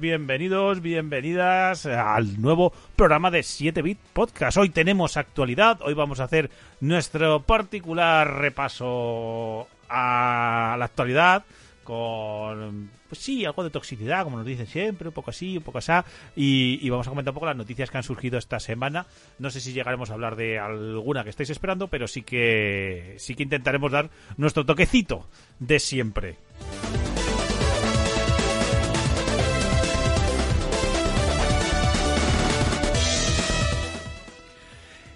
Bienvenidos, bienvenidas al nuevo programa de 7-Bit Podcast. Hoy tenemos actualidad, hoy vamos a hacer nuestro particular repaso a la actualidad con, pues sí, algo de toxicidad, como nos dicen siempre, un poco así, un poco así, y, y vamos a comentar un poco las noticias que han surgido esta semana. No sé si llegaremos a hablar de alguna que estáis esperando, pero sí que, sí que intentaremos dar nuestro toquecito de siempre.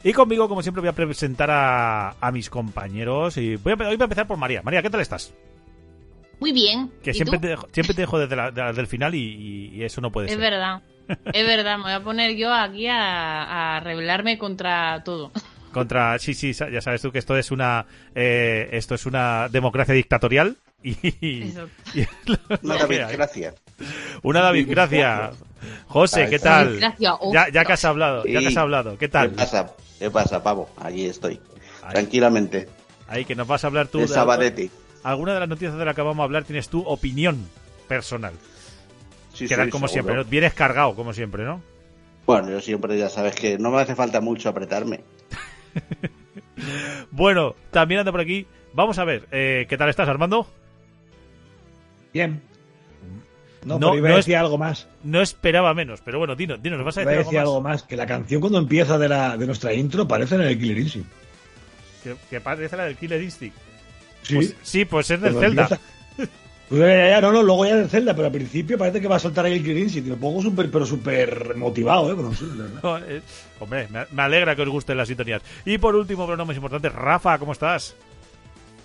Y conmigo, como siempre, voy a presentar a, a mis compañeros. Y voy a, hoy voy a empezar por María. María, ¿qué tal estás? Muy bien. Que ¿Y siempre tú? te, dejo, siempre te dejo desde, la- desde el final y, y eso no puede Es ser. verdad. Es verdad, me voy a poner yo aquí a, a rebelarme contra todo. Contra, sí, sí, ya sabes tú que esto es una, eh, esto es una democracia dictatorial y, y es Una lo David, gracias. Una David, gracias. José, ¿qué tal? Ya, ya que has hablado, ya que has hablado, ¿qué ¿Qué tal? pasa? ¿Qué pasa, pavo? Allí estoy. Ahí. Tranquilamente. Ahí que nos vas a hablar tú De de Sabadetti. alguna de las noticias de las que vamos a hablar tienes tu opinión personal. Sí, que sí, como seguro. siempre, ¿no? vienes cargado como siempre, ¿no? Bueno, yo siempre ya sabes que no me hace falta mucho apretarme. Bueno, también anda por aquí. Vamos a ver, eh, ¿qué tal estás, Armando? Bien. No, No, pero iba no a es- decir algo más. No esperaba menos, pero bueno, dinos, dinos, ¿nos vas a Iba a decir decir algo algo más? más. Que la canción cuando empieza de, la, de nuestra intro parece en el Killer Instinct. Que, que parece la del Killer Instinct. Sí. Pues, sí, pues es del Zelda. empieza- Pues ya, ya, no, no, luego ya del Zelda, pero al principio parece que va a soltar ahí el Killer Instinct. Me pongo súper, pero súper motivado, ¿eh? Bueno, sí, la. No, eh, hombre, me, me alegra que os gusten las sintonías. Y por último, pero no más importante, Rafa, ¿cómo estás?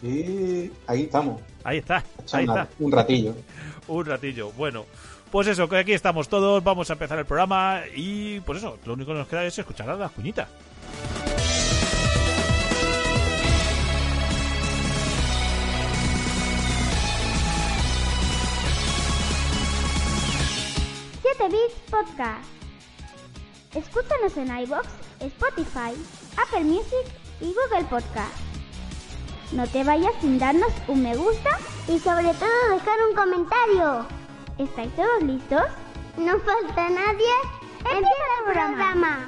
Y ahí estamos, Ahí está, ahí está. un ratillo. Un ratillo. Bueno, pues eso, que aquí estamos todos, vamos a empezar el programa y pues eso, lo único que nos queda es escuchar a la cuñita. Bits Podcast. Escúchanos en iBox, Spotify, Apple Music y Google Podcast. No te vayas sin darnos un me gusta y sobre todo dejar un comentario. ¿Estáis todos listos? No falta nadie. Empieza el programa.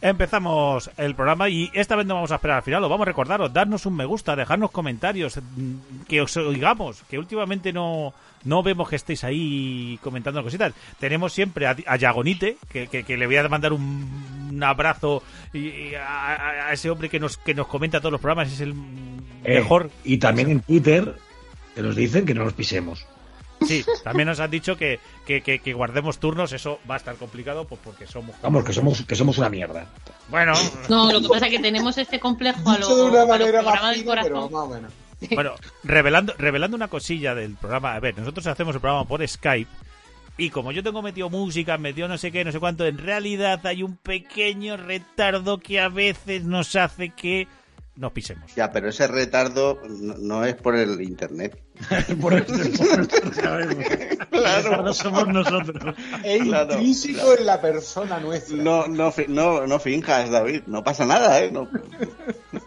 Empezamos el programa y esta vez no vamos a esperar al final, lo vamos a recordaros, darnos un me gusta, dejarnos comentarios, mm, que os oigamos, que últimamente no, no vemos que estéis ahí comentando cositas. Tenemos siempre a, a Yagonite, que, que- que le voy a mandar un, un abrazo y, y a, a- a ese hombre que nos, que nos comenta todos los programas, es el Eh, mejor. Y también en Twitter que nos dicen que no nos pisemos. Sí, también nos han dicho que, que, que- que guardemos turnos, eso va a estar complicado pues porque somos... Vamos, que somos, que somos una mierda. Bueno, No, lo que pasa es que tenemos este complejo a lo, de una a lo manera más pero corazón. más o menos. Bueno, revelando, revelando una cosilla del programa. A ver, nosotros hacemos el programa por Skype. Y como yo tengo metido música, metido no sé qué, no sé cuánto, en realidad hay un pequeño retardo que a veces nos hace que nos pisemos. Ya, pero ese retardo no, no es por el internet. por sabemos. Claro. No somos nosotros. Es Claro, intrínseco claro. en la persona nuestra. No, no, no, no finjas, David. No pasa nada, ¿eh? No-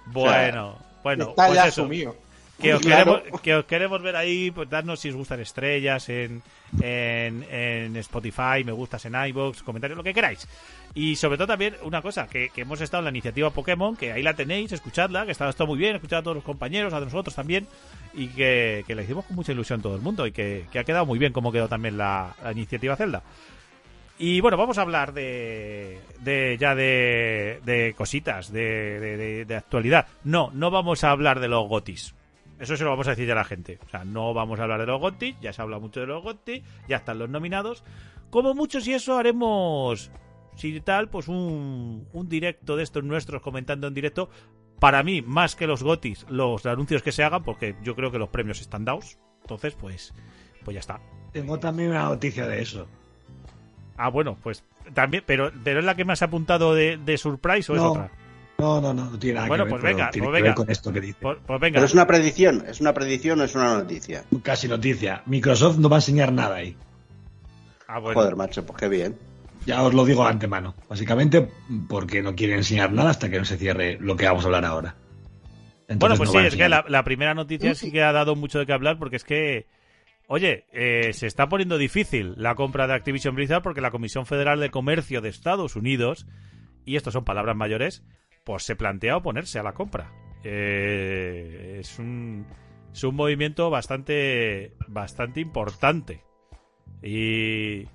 Bueno, bueno, Está pues ya eso. asumido. Que os, Claro. queremos, que os queremos ver ahí, pues darnos si os gustan estrellas en, en, en Spotify, me gustas en iVoox, comentarios, lo que queráis. Y sobre todo también una cosa, que, que hemos estado en la iniciativa Pokémon, que ahí la tenéis, escuchadla, que está, está muy bien, escuchad a todos los compañeros, a nosotros también, y que, que la hicimos con mucha ilusión todo el mundo, y que, que ha quedado muy bien como quedó también la, la iniciativa Zelda. Y bueno, vamos a hablar de, de ya de, de cositas, de- de- de actualidad. No, no vamos a hablar de los gotis. Eso se lo vamos a decir ya a la gente. O sea, no vamos a hablar de los gotis, ya se habla mucho de los gotis, ya están los nominados. Como muchos y eso haremos, si tal, pues un, un directo de estos nuestros comentando en directo. Para mí, más que los gotis, los anuncios que se hagan, porque yo creo que los premios están dados. Entonces, pues, pues ya está. Tengo también una noticia de eso. Ah, bueno, pues también, pero, pero es la que me has apuntado de, de Surprise o es otra. No, no, no, no tiene nada Bueno, que ver. pues pero venga, tiene pues que ver venga. con esto que dice. Pues, pues venga. Pero es una predicción, es una predicción o es una noticia. Casi noticia. Microsoft no va a enseñar nada ahí. Ah, bueno. Joder, macho, pues qué bien. Ya os lo digo de antemano. Básicamente porque no quieren enseñar nada hasta que no se cierre lo que vamos a hablar ahora. Entonces Bueno, pues no sí, es que la, la primera noticia sí que ha dado mucho de qué hablar porque es que, oye, eh, se está poniendo difícil la compra de Activision Blizzard porque la Comisión Federal de Comercio de Estados Unidos, y esto son palabras mayores, pues se plantea oponerse a la compra. Eh, es un es un movimiento bastante bastante importante y,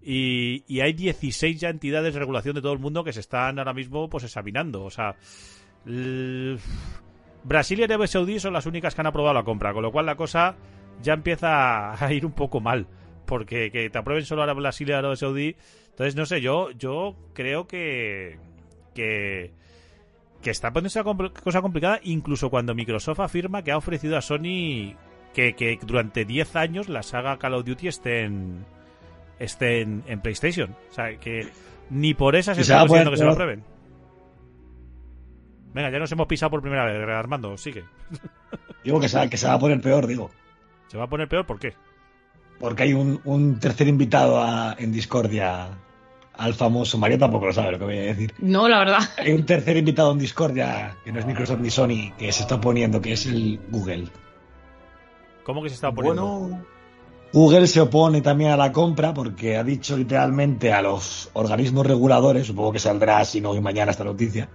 y, y hay 16 ya entidades de regulación de todo el mundo que se están ahora mismo pues examinando o sea Brasil y Arabia Saudí son las únicas que han aprobado la compra con lo cual la cosa ya empieza a ir un poco mal porque que te aprueben solo ahora Brasil y Arabia Saudí entonces no sé yo yo creo que que que está la compl- cosa complicada incluso cuando Microsoft afirma que ha ofrecido a Sony que, que durante 10 años la saga Call of Duty esté en esté en, en PlayStation. O sea, que ni por esas se está consiguiendo que se lo aprueben. Venga, ya nos hemos pisado por primera vez, Armando, sigue. Digo que se, va- que se va a poner peor, digo. ¿Se va a poner peor? ¿Por qué? Porque hay un, un tercer invitado a- en Discordia al famoso. Mario tampoco lo sabe lo que voy a decir. No, la verdad. Hay un tercer invitado en Discordia que no es Microsoft ni Sony que se está poniendo, que es el Google. ¿Cómo que se está poniendo? Bueno, Google se opone también a la compra porque ha dicho literalmente a los organismos reguladores, supongo que saldrá si no hoy mañana esta noticia,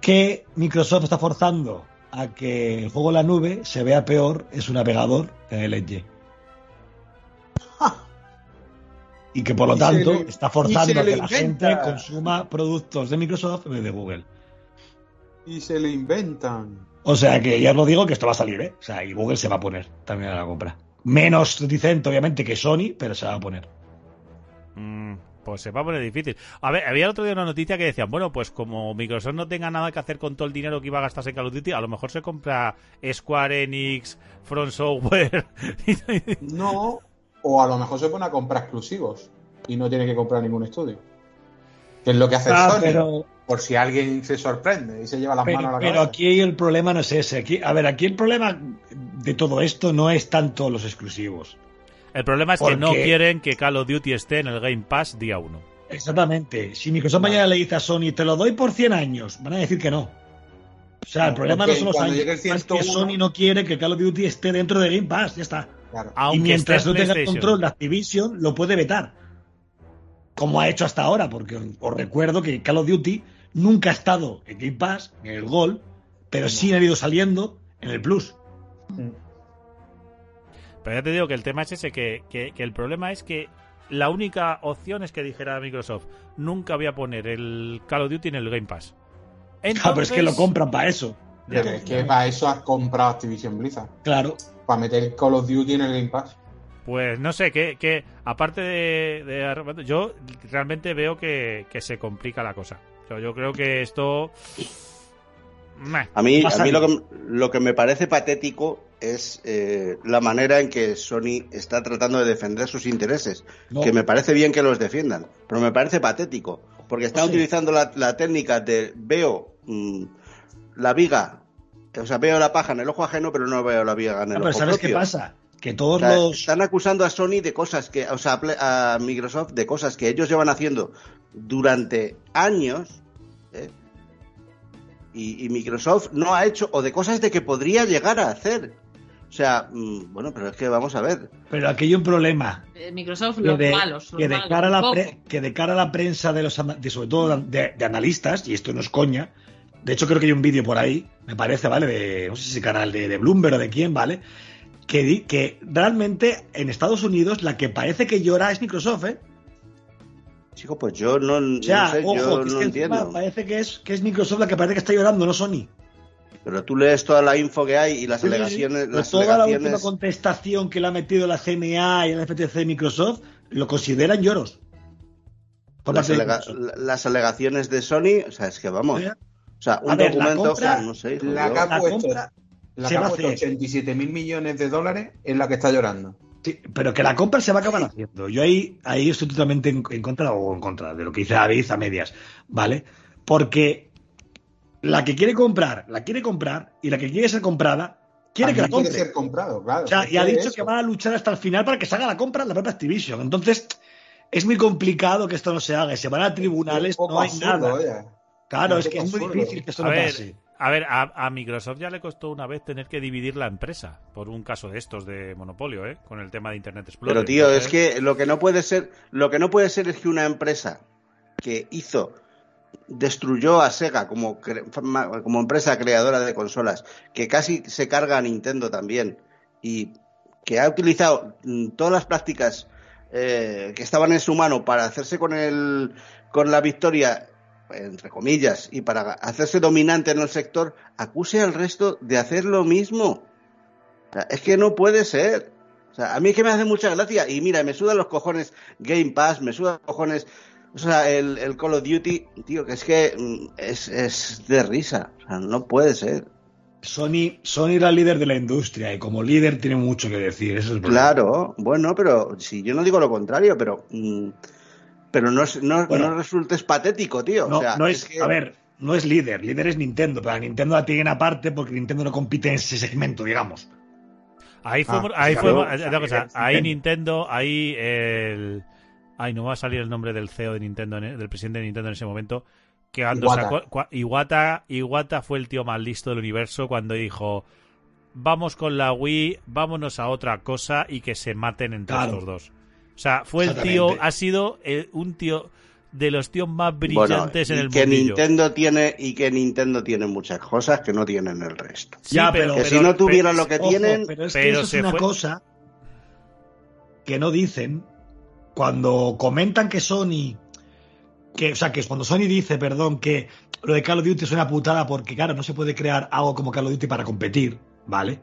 que Microsoft está forzando a que el juego en la nube se vea peor en su navegador que en el Edge. Y que por lo tanto le- está forzando a que la gente consuma productos de Microsoft en vez de Google. y se le inventan. O sea que ya os lo digo que esto va a salir, ¿eh? O sea, y Google se va a poner también a la compra. Menos reticente, obviamente, que Sony, pero se va a poner. Mm, pues se va a poner difícil. A ver, había el otro día una noticia que decían, bueno, pues como Microsoft no tenga nada que hacer con todo el dinero que iba a gastarse en Call of Duty, a lo mejor se compra Square Enix, Front Software. No, o a lo mejor se pone a comprar exclusivos y no tiene que comprar ningún estudio. Que es lo que hace Ah, Sony. pero, Por si alguien se sorprende y se lleva las manos a pero, la pero cabeza. aquí el problema no es ese. Aquí, a ver, aquí el problema de todo esto no es tanto los exclusivos. El problema es que ¿Por no qué? quieren que Call of Duty esté en el Game Pass día 1. Exactamente. Si Microsoft mañana le dice a Sony, te lo doy por 100 años, van a decir que no. O sea, el problema no son los años. es que 101 Sony no quiere que Call of Duty esté dentro de Game Pass, ya está. Claro. Aunque y mientras no en tenga control de Activision, lo puede vetar. Como ha hecho hasta ahora, porque os- os recuerdo que Call of Duty nunca ha estado en Game Pass, en el Gold, pero sí han ido saliendo en el Plus. Pero ya te digo que el tema es ese, que, que- que el problema es que la única opción es que dijera Microsoft, nunca voy a poner el Call of Duty en el Game Pass. Ah, pero es que lo compran para eso. Ya. Pero es que para eso has comprado Activision Blizzard. Claro. Para meter Call of Duty en el Game Pass. Pues no sé, que, que aparte de, yo realmente veo que, que se complica la cosa. Yo, yo creo que esto... Meh. A mí, a mí lo, que, lo que me parece patético es eh, la manera en que Sony está tratando de defender sus intereses. No. Que me parece bien que los defiendan, pero me parece patético. Porque están Sí. utilizando la, la técnica de veo mm, la viga. O sea, veo la paja en el ojo ajeno, pero no veo la viga en el Ah, ojo pero ¿sabes qué pasa? Que O todos sea, los... Están acusando a Sony de cosas que, o sea, a Microsoft de cosas que ellos llevan haciendo durante años, ¿eh? y, y Microsoft no ha hecho, o de cosas de que podría llegar a hacer. O sea, mm, bueno, pero es que vamos a ver. Pero aquí hay un problema. Eh, Microsoft, que los de, malos. los que de malos, cara a la pre- que de cara a la prensa de los de, sobre todo de, de analistas y esto no es coña de hecho creo que hay un vídeo por ahí me parece vale de no sé si canal de, de Bloomberg o de quién vale que que realmente en Estados Unidos la que parece que llora es Microsoft eh Chico, pues yo no, o sea no sé, ojo yo que es no que entiendo. parece que es que es Microsoft la que parece que está llorando no Sony Pero tú lees toda la info que hay y las Sí, sí, sí. alegaciones, Pero las toda la última alegaciones. contestación que le ha metido la CMA y el FTC de Microsoft lo consideran lloros alega- las alegaciones de Sony, o sea, es que vamos. O sea, un A ver, la documento, compra- o sea, no sé, hijo, La que ha La puesto, compra la se que ha va a puesto hacer. 87 mil millones de dólares es la que está llorando. Sí, pero que la compra se va a acabar haciendo. Yo ahí, ahí estoy totalmente en, en contra o en contra de lo que dice David a medias, ¿vale? Porque la que quiere comprar, la quiere comprar y la que quiere ser comprada, quiere que la compre. quiere ser comprado, claro. O sea, y ha dicho eso. que van a luchar hasta el final para que se haga la compra en la propia Activision. Entonces, es muy complicado que esto no se haga. Se van a tribunales, no hay absurdo, nada. oye. Claro, es que es muy difícil que esto A no ver, pase. a ver, a, a Microsoft ya le costó una vez tener que dividir la empresa por un caso de estos de monopolio, ¿eh? Con el tema de Internet Explorer. Pero tío, es que lo que no puede ser, lo que no puede ser es que una empresa que hizo destruyó a Sega como como empresa creadora de consolas, que casi se carga a Nintendo también y que ha utilizado mm, todas las prácticas eh, que estaban en su mano para hacerse con el con la victoria entre comillas y para hacerse dominante en el sector, acuse al resto de hacer lo mismo. O sea, es que no puede ser. O sea, a mí es que me hace mucha gracia. Y mira, me sudan los cojones Game Pass, me sudan los cojones. O sea, el, el Call of Duty, tío, que es que mm, es, es de risa. O sea, no puede ser. Sony, Sony era líder de la industria y como líder tiene mucho que decir. Eso es. Claro, bueno, pero si yo no digo lo contrario, pero. mm, pero no, es- no, Bueno. no resultes patético, tío. No, o sea, no es, que- a ver, no es líder, líder es Nintendo, pero a Nintendo la tienen aparte porque Nintendo no compite en ese segmento, digamos. Ahí fue, Ah, ahí claro, fue, cosa, ahí Nintendo. Ahí el, ay, no va a salir el nombre del CEO de Nintendo, en- del presidente de Nintendo en ese momento, que cuando Iwata. sacó, cua- Iwata, Iwata fue el tío más listo del universo cuando dijo, vamos con la Wii, vámonos a otra cosa y que se maten entre Claro. estos dos. O sea, fue el tío, ha sido eh, un tío de los tíos más bueno, brillantes en y el que mundillo. Nintendo tiene y que Nintendo tiene muchas cosas que no tienen el resto. Sí, Ya, pero- Que si no tuvieran lo que Ojo, tienen, pero es que pero eso se es una fue- cosa que no dicen cuando comentan que Sony, que, o sea, que cuando Sony dice, perdón, que lo de Call of Duty es una putada porque, claro, no se puede crear algo como Call of Duty para competir, ¿vale?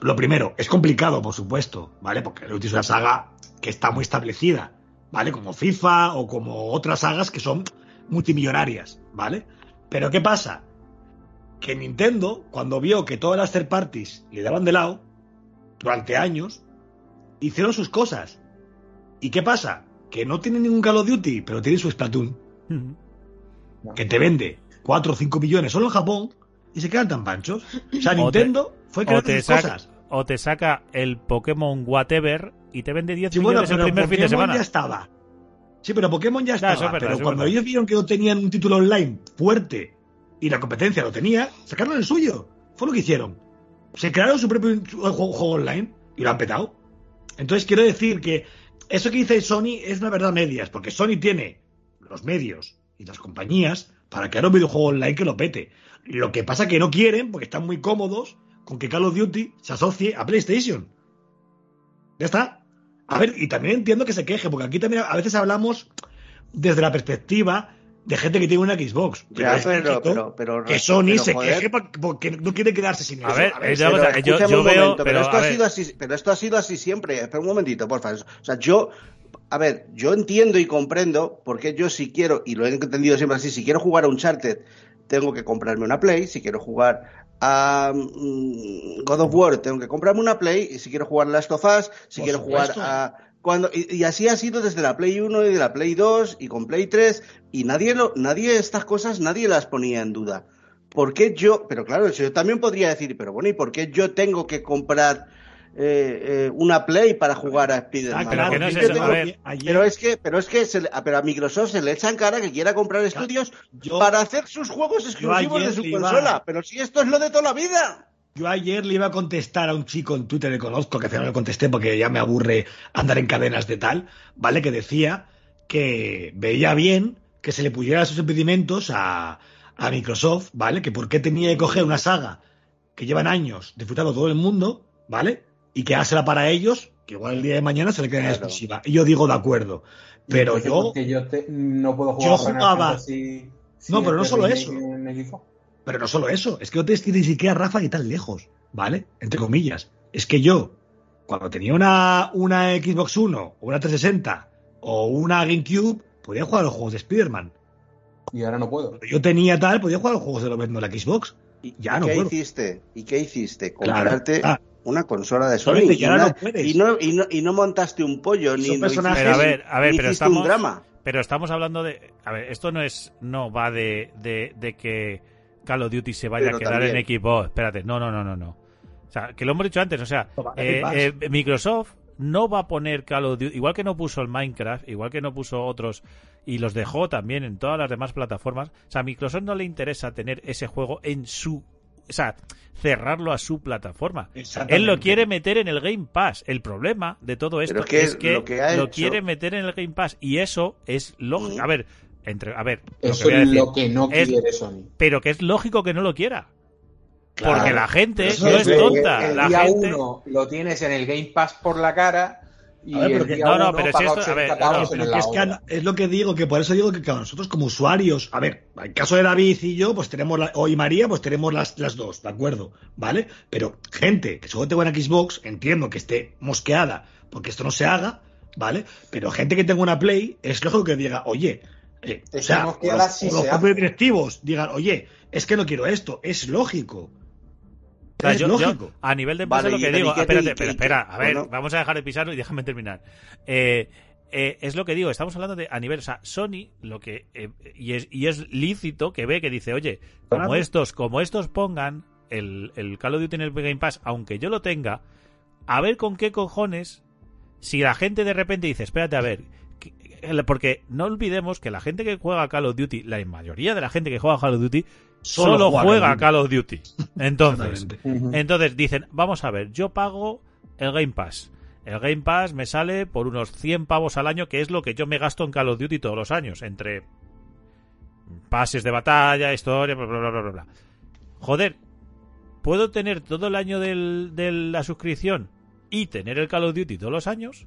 Lo primero, es complicado, por supuesto, ¿vale? Porque Duty es una saga que está muy establecida, ¿vale? Como FIFA o como otras sagas que son multimillonarias, ¿vale? Pero ¿qué pasa? Que Nintendo, cuando vio que todas las third parties le daban de lado, durante años, hicieron sus cosas. ¿Y qué pasa? Que no tienen ningún Call of Duty, pero tienen su Splatoon, que te vende 4 o 5 millones solo en Japón y se quedan tan panchos. O sea, O te- Nintendo fue creando saca, cosas. o te saca el Pokémon Whatever y te vende 10 Sí, bueno, millones el primer fin de Pokémon semana. ya estaba. Sí, pero Pokémon ya estaba. eso es verdad, pero es cuando verdad. ellos vieron que no tenían un título online fuerte y la competencia lo tenía, sacaron el suyo. Fue lo que hicieron. Se crearon su propio juego, juego online y lo han petado. Entonces quiero decir que eso que dice Sony es una verdad medias, porque Sony tiene los medios y las compañías para crear un videojuego online que lo pete. Lo que pasa que no quieren, porque están muy cómodos con que Call of Duty se asocie a PlayStation. Ya está. A ver, y también entiendo que se queje, porque aquí también a veces hablamos desde la perspectiva de gente que tiene una Xbox. Ya, es pero- lícito pero- pero- que Sony pero, se joder. queje por- porque no quiere quedarse sin A eso. ver, es una Pero cosa, yo, yo un veo, momento, pero, esto a ha ver, sido así, pero esto ha sido así siempre. Espera un momentito, por favor. O sea, yo, a ver, yo entiendo y comprendo porque yo si quiero, y lo he entendido siempre así, si quiero jugar a Uncharted, tengo que comprarme una Play, si quiero jugar a mm, God of War, tengo que comprarme una Play, y si quiero jugar a Last of Us, si quiero supuesto. jugar a... Cuando, y, y así ha sido desde la Play 1 y de la Play 2 y con Play 3 y nadie lo, nadie estas cosas nadie las ponía en duda. ¿por qué yo? Pero claro, yo también podría decir, pero bueno, ¿y por qué yo tengo que comprar eh, eh, una Play para jugar a Spider-Man? Ah, claro, que no es Yo eso, tengo- a ver. Ayer- Pero es que, pero es que se le- pero a Microsoft se le echan cara que quiera comprar estudios yo- para hacer sus juegos exclusivos de su consola. Pero si esto es lo de toda la vida. Yo ayer le iba a contestar a un chico en Twitter que conozco, que al final le contesté porque ya me aburre andar en cadenas de tal, ¿vale? Que decía que veía bien que se le pusiera sus impedimentos a, a Microsoft, ¿vale? Que por qué tenía que coger una saga que llevan años disfrutando todo el mundo, ¿vale? Y que dársela para ellos, que igual el día de mañana se le queda en Claro. exclusiva. Y yo digo de acuerdo. Pero yo, ¿por qué yo te- no puedo yo jugar Final jugaba- Fantasy No, pero no solo eso. Pero no solo eso, es que no te ni siquiera Rafa y tan lejos, ¿vale? Entre comillas. Es que yo, cuando tenía una, una Xbox One, o una 360 o una GameCube, podía jugar a los juegos de Spider-Man. Y ahora no puedo. Cuando yo tenía tal, podía jugar a los juegos de lo la Xbox. ¿Y Ya y no qué puedo. hiciste? ¿Y qué hiciste? Claro. Comprarte Ah. Una consola de Sony y, que ahora una- no y no, y, no, y no montaste un pollo ni son no personajes- hiciste- Pero a ver, a ver, ni pero hiciste estamos, un drama. pero estamos hablando de, a ver, esto no es, no va de, de, de que Call of Duty se vaya Pero a quedar también. en equipo. Espérate, no, no, no, no, no. O sea, que lo hemos dicho antes, o sea, eh, eh, Microsoft no va a poner Call of Duty, igual que no puso el Minecraft, igual que no puso otros y los dejó también en todas las demás plataformas. O sea, a Microsoft no le interesa tener ese juego en su, o sea, cerrarlo a su plataforma. Él lo quiere meter en el Game Pass. El problema de todo esto es que es que lo que hecho- quiere meter en el Game Pass y eso es lógico. A ver, entre, a ver, lo Eso que voy a es decir, lo que no es- quiere Sony. pero que es lógico que no lo quiera. Claro. Porque la gente Eso no es tonta. El La día gente. uno lo tienes en el Game Pass por la cara y A ver, no, no, pero si esto- a 80 ver, no, en Pero que es, que ahora. a- es lo que digo, que por eso digo que claro, nosotros como usuarios, a ver, en el caso de David y yo, pues tenemos, la, o y María, pues tenemos las, las dos, ¿de acuerdo? ¿Vale? Pero gente que solo tenga una Xbox, entiendo que esté mosqueada porque esto no se haga, ¿vale? Pero gente que tenga una Play, es lógico que diga, oye, eh, o sea, los, si los se directivos digan, oye, es que no quiero esto, es lógico. O sea, es yo- a nivel de empresa Vale, lo que digo, qué- espérate, pero espera, a ver, vamos a dejar de pisarlo y déjame terminar. Eh, eh, es lo que digo, estamos hablando de a nivel, o sea, Sony, lo que eh, y es y es lícito que ve que dice, oye, como estos, como estos pongan el, el Call of Duty en el Game Pass, aunque yo lo tenga, a ver con qué cojones, si la gente de repente dice, espérate a ver, que- que- porque no olvidemos que la gente que juega Call of Duty, la mayoría de la gente que juega Call of Duty, Solo solo, juega juega Call of Duty. Entonces, entonces dicen, vamos a ver, yo pago el Game Pass. El Game Pass me sale por unos 100 pavos al año, que es lo que yo me gasto en Call of Duty todos los años, entre pases de batalla, historia, bla, bla, bla, bla, bla, bla. Joder, ¿puedo tener todo el año del- de la suscripción y tener el Call of Duty todos los años?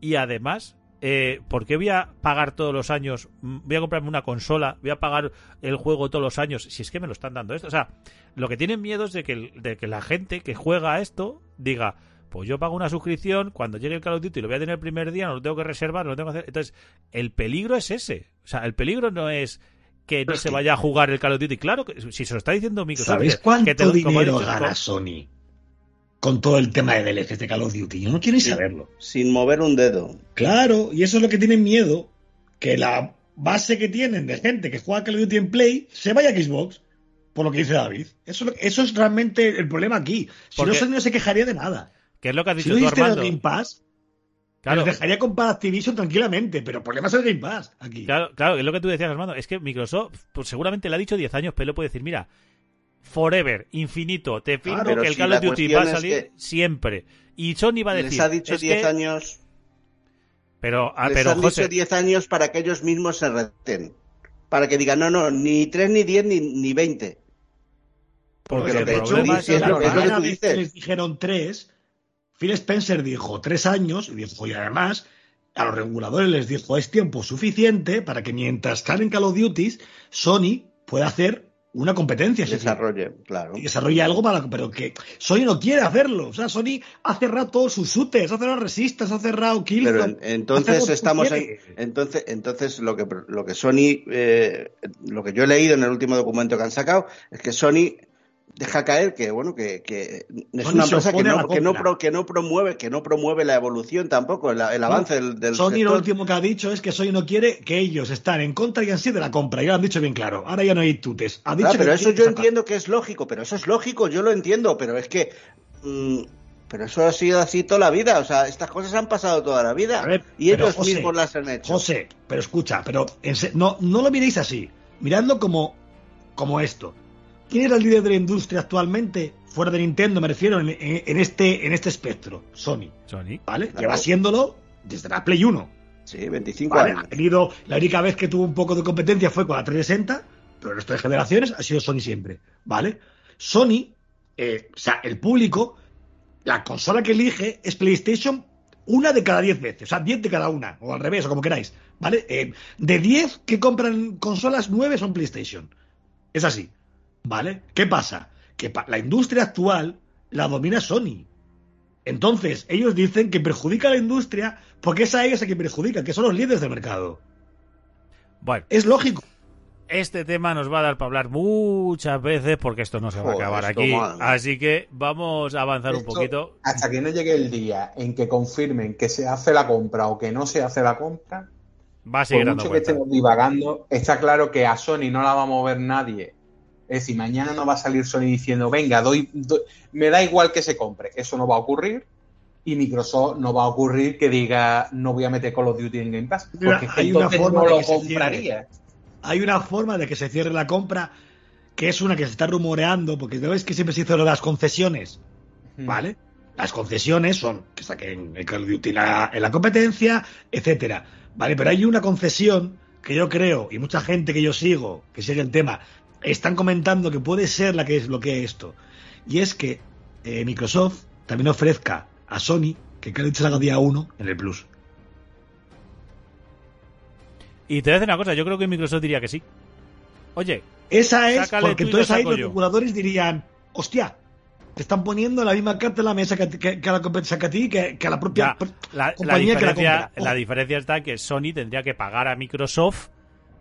Y además, eh, ¿por qué voy a pagar todos los años? Voy a comprarme una consola, voy a pagar el juego todos los años, si es que me lo están dando esto. O sea, lo que tienen miedo es de que, de que la gente que juega a esto diga, pues yo pago una suscripción, cuando llegue el Call of Duty lo voy a tener el primer día, no lo tengo que reservar, no lo tengo que hacer. Entonces, el peligro es ese. O sea, el peligro no es que no es se que- vaya a jugar el Call of Duty. Claro que si se lo está diciendo Microsoft. ¿Sabéis cuánto que te- dinero dicho, gana Sony con todo el tema de DLCs de Call of Duty? Yo no quiero ni saberlo. Sin mover un dedo. Claro, y eso es lo que tienen miedo, que la base que tienen de gente que juega Call of Duty en Play se vaya a Xbox, por lo que dice David. Eso, es lo- eso es realmente el problema aquí. Si Porque- no, no se quejaría de nada. Que es lo que has Si dicho no tú, diste el Armando. Game Pass, Claro, les dejaría comprar Activision tranquilamente, pero el problema es el Game Pass aquí. Claro, claro, es lo que tú decías, Armando. Es que Microsoft, pues seguramente le ha dicho 10 años, pero puede decir, mira, forever, infinito, te firmo Claro, que el si Call of Duty va a es salir que- siempre. Y Sony va a decir. Les ha dicho es 10 que- años. Pero, ah, les pero han José, dicho 10 años para que ellos mismos se reten. Para que digan, no, no, ni 3, ni 10, ni, ni 20. Porque porque lo que el he hecho problema dice- es lo que tú dices. les dijeron tres, Phil Spencer dijo tres años, y dijo, y además a los reguladores les dijo, es tiempo suficiente para que mientras están en Call of Duty, Sony pueda hacer una competencia. decir, Desarrolle, claro. y desarrolla algo para pero que Sony no quiere hacerlo. O sea, Sony ha cerrado todos sus shooters, ha cerrado Resistance, ha cerrado Killzone. Pero en- entonces estamos en, entonces entonces lo que lo que Sony eh, lo que yo he leído en el último documento que han sacado es que Sony deja caer que bueno que, que es Sony una empresa que no, que no compra. pro- que no promueve que no promueve la evolución tampoco el, el avance del, del Sony lo sector. último que ha dicho es que Sony no quiere que ellos están en contra y en sí de la compra. Ya lo han dicho bien claro. Ahora ya no hay tutes. Ha dicho Ah, pero eso yo sacar- entiendo que es lógico, pero eso es lógico, yo lo entiendo, pero es que mm, pero eso ha sido así toda la vida, o sea, estas cosas han pasado toda la vida ver, y ellos José, mismos las han hecho. José, pero escucha, pero en se- no, no lo miréis así. Miradlo como, como esto. ¿Quién era el líder de la industria actualmente? Fuera de Nintendo, me refiero, en, en- en este, en este espectro. Sony. Sony. ¿Vale? Claro. Lleva siéndolo desde la Play 1. Sí, 25 ¿vale? años. Ha tenido, la única vez que tuvo un poco de competencia fue con la 360, pero el resto de generaciones ha sido Sony siempre, ¿vale? Sony, eh, o sea, el público, la consola que elige es PlayStation una de cada 10 veces, o sea, 10 de cada una, o al revés, o como queráis, ¿vale? Eh, de 10 que compran consolas, 9 son PlayStation. Es así, ¿vale? ¿Qué pasa? Que pa- la industria actual la domina Sony. Entonces, ellos dicen que perjudica a la industria porque es a ellos a quien perjudica, que son los líderes del mercado. Bueno, Es lógico. este tema nos va a dar para hablar muchas veces porque esto no se va a acabar aquí. Así que vamos a avanzar un poquito. Hasta que no llegue el día en que confirmen que se hace la compra o que no se hace la compra, Va a seguir por dando mucho que estemos divagando, está claro que a Sony no la va a mover nadie. Es decir, mañana no va a salir Sony diciendo, venga, doy, doy- me da igual que se compre. Eso no va a ocurrir. Y Microsoft no va a ocurrir que diga, no voy a meter Call of Duty en Game Pass. Porque hay una forma no de lo que se compraría. Hay una forma de que se cierre la compra, que es una que se está rumoreando, porque ya ves que siempre se hizo lo de las concesiones. ¿vale? Las concesiones son que saquen el Call of Duty en la, en la competencia, etcétera, ¿vale? Pero hay una concesión que yo creo, y mucha gente que yo sigo, que sigue el tema, están comentando que puede ser la que desbloquee esto. Y es que eh, Microsoft también ofrezca a Sony que Duty salga día 1 en el Plus. Y te voy a decir una cosa, yo creo que Microsoft diría que sí. Oye, Esa es porque entonces ahí los reguladores dirían, hostia, te están poniendo la misma carta en la mesa que, que- que a la competencia que a ti, que, que a la propia ya, la, la compañía que la compra. la diferencia está que Sony tendría que pagar a Microsoft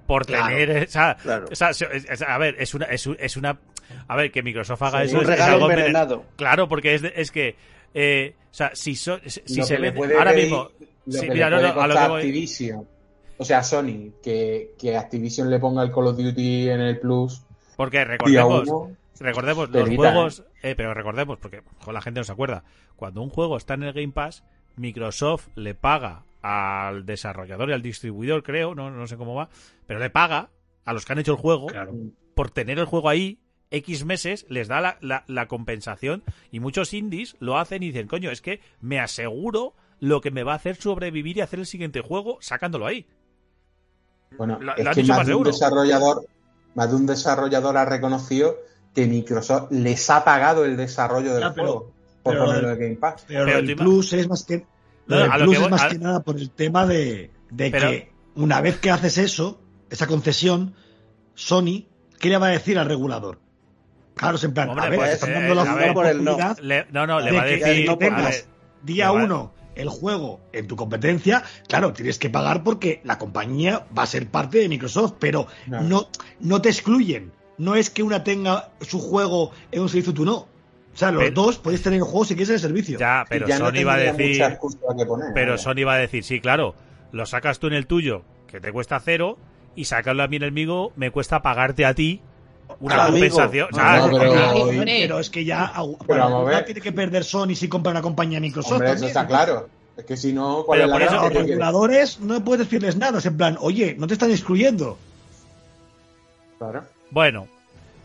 por Claro. tener esa, Claro. esa- es- es- a ver, es una, es, un- es una, a ver, que Microsoft haga Sí, eso un es, es regalo algo envenenado. Claro, porque es, es que, eh, o sea, si, so- si se le puede ahora pedir- mismo, lo sí, que mira, le no, puede no, a lo que voy- Activision, o sea, Sony, que, que Activision le ponga el Call of Duty en el Plus porque recordemos, uno, recordemos los juegos, eh, pero recordemos, porque la gente no se acuerda, cuando un juego está en el Game Pass, Microsoft le paga al desarrollador y al distribuidor, creo, no, no sé cómo va, pero le paga a los que han hecho el juego Claro. por tener el juego ahí X meses, les da la, la- la compensación y muchos indies lo hacen y dicen, coño, es que me aseguro lo que me va a hacer sobrevivir y hacer el siguiente juego sacándolo ahí. Bueno, Lo- es que más, más de un uno. desarrollador, más de un desarrollador ha reconocido que Microsoft les ha pagado el desarrollo del Ya, pero- juego por pero- ponerlo en Game Pass. Pero, Pero el Plus es más que, No, lo Plus que es voy- más a- que nada por el tema de, de Pero- que una vez que haces eso, esa concesión, Sony, ¿qué le va a decir al regulador? Claro, en plan, Hombre, a ver, pues, están eh, dando la, a la ver, por el no. Le- no, no, le va a que decir... no a tengas día uno el juego en tu competencia, claro, tienes que pagar porque la compañía va a ser parte de Microsoft, pero no, no te excluyen. No es que una tenga su juego en un servicio y tú no. O sea, los Pero- dos podéis tener el juego si quieres en el servicio. Ya, pero Ya no Sony va a decir... poner, Pero vaya. Sony va a decir, sí, claro, lo sacas tú en el tuyo, que te cuesta cero, y sacarlo a mí en el mío me cuesta pagarte a ti una compensación. No, no, pero-. Hombre. Pero es que ya Pero tiene que perder Sony si compra una compañía Microsoft. Hombre, eso también. está claro. Es que si no, ¿cuál Pero es la por eso- Los reguladores no puedes decirles nada. Es en plan, oye, no te están excluyendo. Claro. Bueno,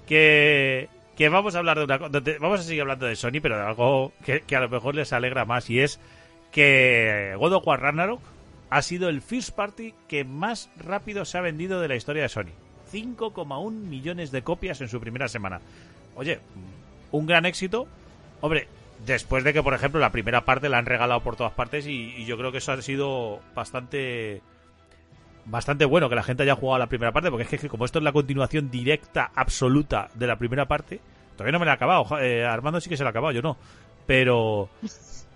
que, que vamos a hablar de una cosa. Vamos a seguir hablando de Sony, pero de algo que, a lo mejor les alegra más, y es que God of War Ragnarok ha sido el first party que más rápido se ha vendido de la historia de Sony. 5,1 millones de copias en su primera semana. Oye, un gran éxito. Hombre, después de que, por ejemplo, la primera parte la han regalado por todas partes y yo creo que eso ha sido bastante bastante bueno que la gente haya jugado la primera parte, porque es que como esto es la continuación directa, absoluta de la primera parte, todavía no me la he acabado. eh, Armando sí que se la ha acabado, yo no. Pero,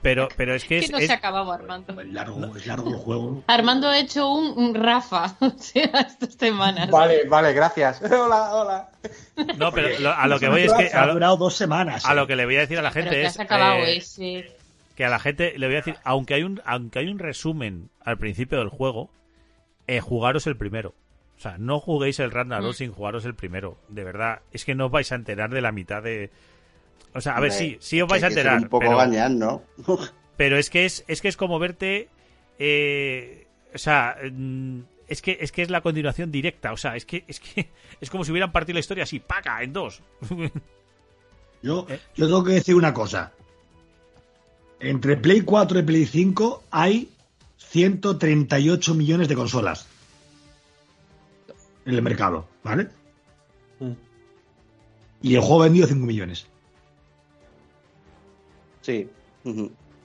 Pero, pero es que Que no es- se acababa Armando. Es largo, es largo el juego. Armando ha hecho un, un Rafa o sea, estas semanas. Vale, vale, gracias. Hola, hola. no, pero lo- a lo que voy es que Ha a lo, durado dos semanas. a lo que le voy a decir a la Pero gente que es has acabado eh, ese. que a la gente le voy a decir, aunque hay un, aunque hay un resumen al principio del juego, eh, jugaros el primero. O sea, no juguéis el Ragnarok Mm. sin jugaros el primero. De verdad, es que no os vais a enterar de la mitad de. O sea, a ver, sí, sí os vais a enterar. un poco pero, gañán, ¿no? pero es que es, es que es como verte. eh, o sea, mm, es que es que es la continuación directa. O sea, es que es que es como si hubieran partido la historia así, paca, en dos. Yo, Eh. yo tengo que decir una cosa. Entre Play 4 y Play 5 hay 138 millones de consolas en el mercado, ¿vale? Mm. Y el juego ha vendido 5 millones. Sí.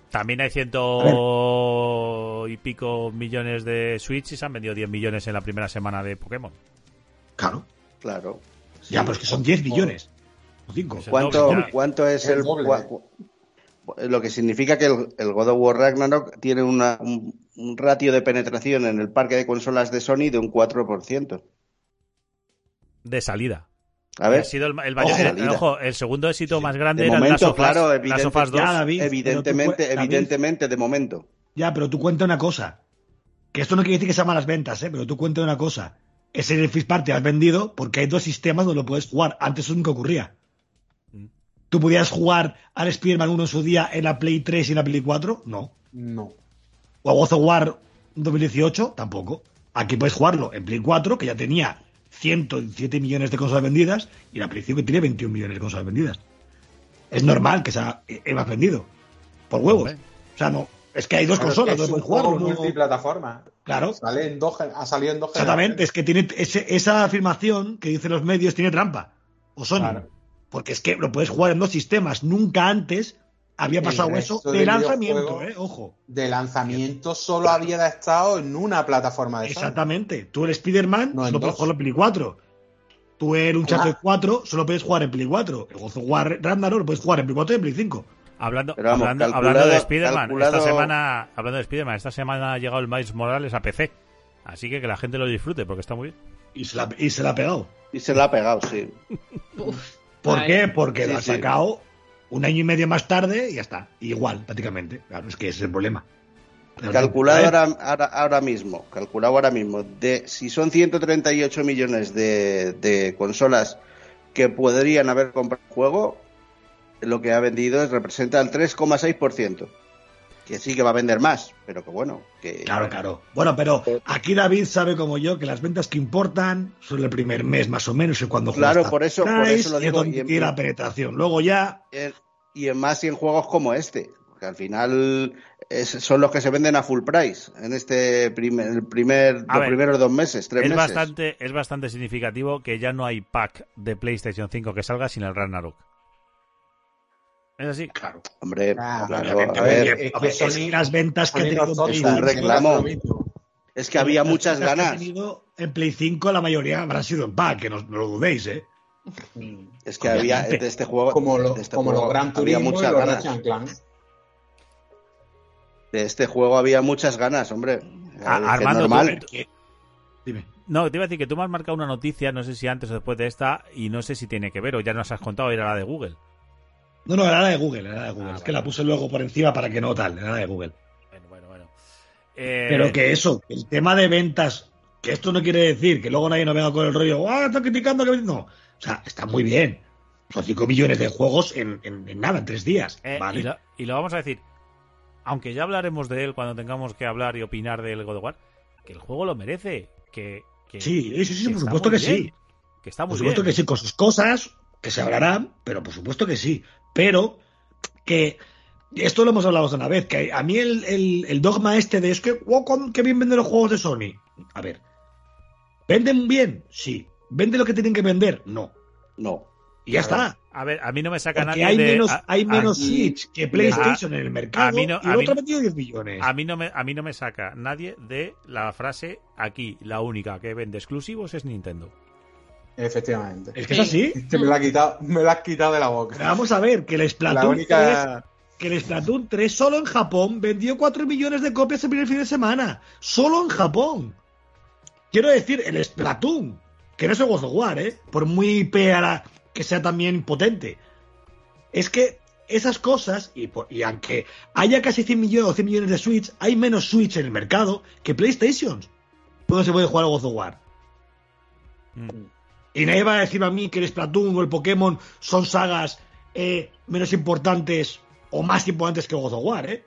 También hay ciento y pico millones de Switch y se han vendido 10 millones en la primera semana de Pokémon. Claro. Claro. Ya, pero es que son 10 millones. O 5. ¿Cuánto, doble, ya. ¿Cuánto es El el, doble. cua- cu- lo que significa que el, el God of War Ragnarok tiene una- un, un ratio de penetración en el parque de consolas de Sony de un 4%. De salida. A ver, Ha sido el, el mayor- Ojo, el- salida. ojo, el segundo éxito más grande de era el momento, Last of Us- claro, Last evidente- of Us 2. Ya, David, evidentemente, tú David, evidentemente, de momento. Ya, pero tú cuenta una cosa. Que esto no quiere decir que sean malas ventas, ¿eh? Pero tú cuenta una cosa. Ese el First Party has vendido porque hay dos sistemas donde lo puedes jugar. Antes eso nunca ocurría. ¿Tú podías jugar al Spider-Man 1 en su día en la Play 3 y en la Play 4? No. No. ¿O a God of War 2018? Tampoco. Aquí puedes jugarlo en Play 4, que ya tenía 107 millones de consolas vendidas, y la Play 5 que tiene 21 millones de consolas vendidas. Es normal que sea eh, más vendido. Por huevos. O sea, no. Es que hay dos Claro, consolas es puedes jugarlo. no- multiplataforma. Claro. Sale en dos, ha salido en dos Exactamente, es que tiene ese- esa afirmación que dicen los medios tiene trampa. O Sony. Claro. Porque es que lo puedes jugar en dos sistemas. Nunca antes había pasado eso de de lanzamiento, ¿eh? Ojo. De lanzamiento solo había estado en una plataforma de Sony. Exactamente. Tú el Spider-Man No, solo puedes dos. jugarlo en Play 4. Tú el Uncharted Ah. 4 solo puedes jugar en Play 4. El God of War Ragnarok lo puedes jugar en Play 4 y en Play 5. Hablando, vamos, hablando, hablando de Spider-Man, calculado- esta semana, hablando de Spider-Man, esta semana ha llegado el Miles Morales a PC. Así que que la gente lo disfrute porque está muy bien. Y se la, y se la ha pegado. Y se la ha pegado, sí. ¿Por Ay. qué? Porque Sí, lo ha sí. sacado un año y medio más tarde y ya está. Igual, prácticamente. Claro, es que ese es el problema. Calculado ahora, ahora, ahora mismo, calculado ahora mismo, de si son 138 millones de, de consolas que podrían haber comprado el juego, lo que ha vendido es, representa el 3,6%. Que sí que va a vender más, pero que bueno, que Claro, claro. Bueno, pero aquí David sabe como yo que las ventas que importan son el primer mes más o menos y cuando Claro, juegas por eso- por eso lo es digo, donde y en- tiene la penetración. Luego ya y en más y en juegos como este, que al final es- son los que se venden a full price en este primer, el primer A los ver, primeros dos meses, tres Es meses. bastante, es bastante significativo que ya no hay pack de PlayStation 5 que salga sin el Ragnarok. Es así. Claro. Hombre, Ah, claro, obviamente, a ver, es que es Sony- que las ventas que ha Sony tenido nosotros es un reclamo. lo es que había muchas ganas. tenido en Play 5 la mayoría habrán sido en pack, que no, no lo dudéis, ¿eh? Es que había de este juego, Como, lo- este como juego los Gran había Turismo y muchas ganas. De este juego había muchas ganas, hombre. A- Es que Armando, normal. tú- Dime. No, te iba a decir que tú me has marcado una noticia, no sé si antes o después de esta, y no sé si tiene que ver, o ya nos has contado, era la de Google. No, no, era la de Google, era la de Google. Ah, es que la puse luego por encima para que no tal, era la de Google. Bueno, bueno, bueno. Eh, Pero que eso, el tema de ventas, que esto no quiere decir que luego nadie nos venga con el rollo, ¡ah, está criticando que no! O sea, está muy bien. Son 5 millones de juegos en, en- en nada, en tres días. eh, ¿vale? y, lo, y lo vamos a decir, aunque ya hablaremos de él cuando tengamos que hablar y opinar del God of War, que el juego lo merece, que... que Sí, sí, sí, que por supuesto que bien, sí. Que está muy Por supuesto bien. que sí, con sus cosas, que se hablarán, pero por supuesto que sí. Pero que esto lo hemos hablado una vez, que a mí el, el- el dogma este de es que, wow, cuán- qué bien venden los juegos de Sony. A ver, ¿venden bien? Sí. ¿Venden lo que tienen que vender? No. No. Y ya está. A ver, a mí no me saca Porque nadie hay de... menos, a- hay menos aquí- Switch que PlayStation en el mercado a mí no- y a el otro ha metido 10 millones. A mí, no me, a mí no me saca nadie de la frase aquí, la única que vende exclusivos es Nintendo. Efectivamente. Es que es así. Este me la, ha quitado, me la has quitado de la boca. Pero vamos a ver, que el La Splatoon 3 única. que el Splatoon 3 solo en Japón vendió 4 millones de copias el primer fin de semana. Solo en Japón. Quiero decir, el Splatoon, que no es el God of War, ¿eh? Por muy IP a que sea también potente. Es que esas cosas, y, por- y aunque haya casi 100 millones o 100 millones de Switch, hay menos Switch en el mercado que PlayStation. ¿Dónde se puede jugar a God of War? Mm. Y nadie va a decirme a mí que el Splatoon o el Pokémon son sagas eh, menos importantes o más importantes que God of War, ¿eh?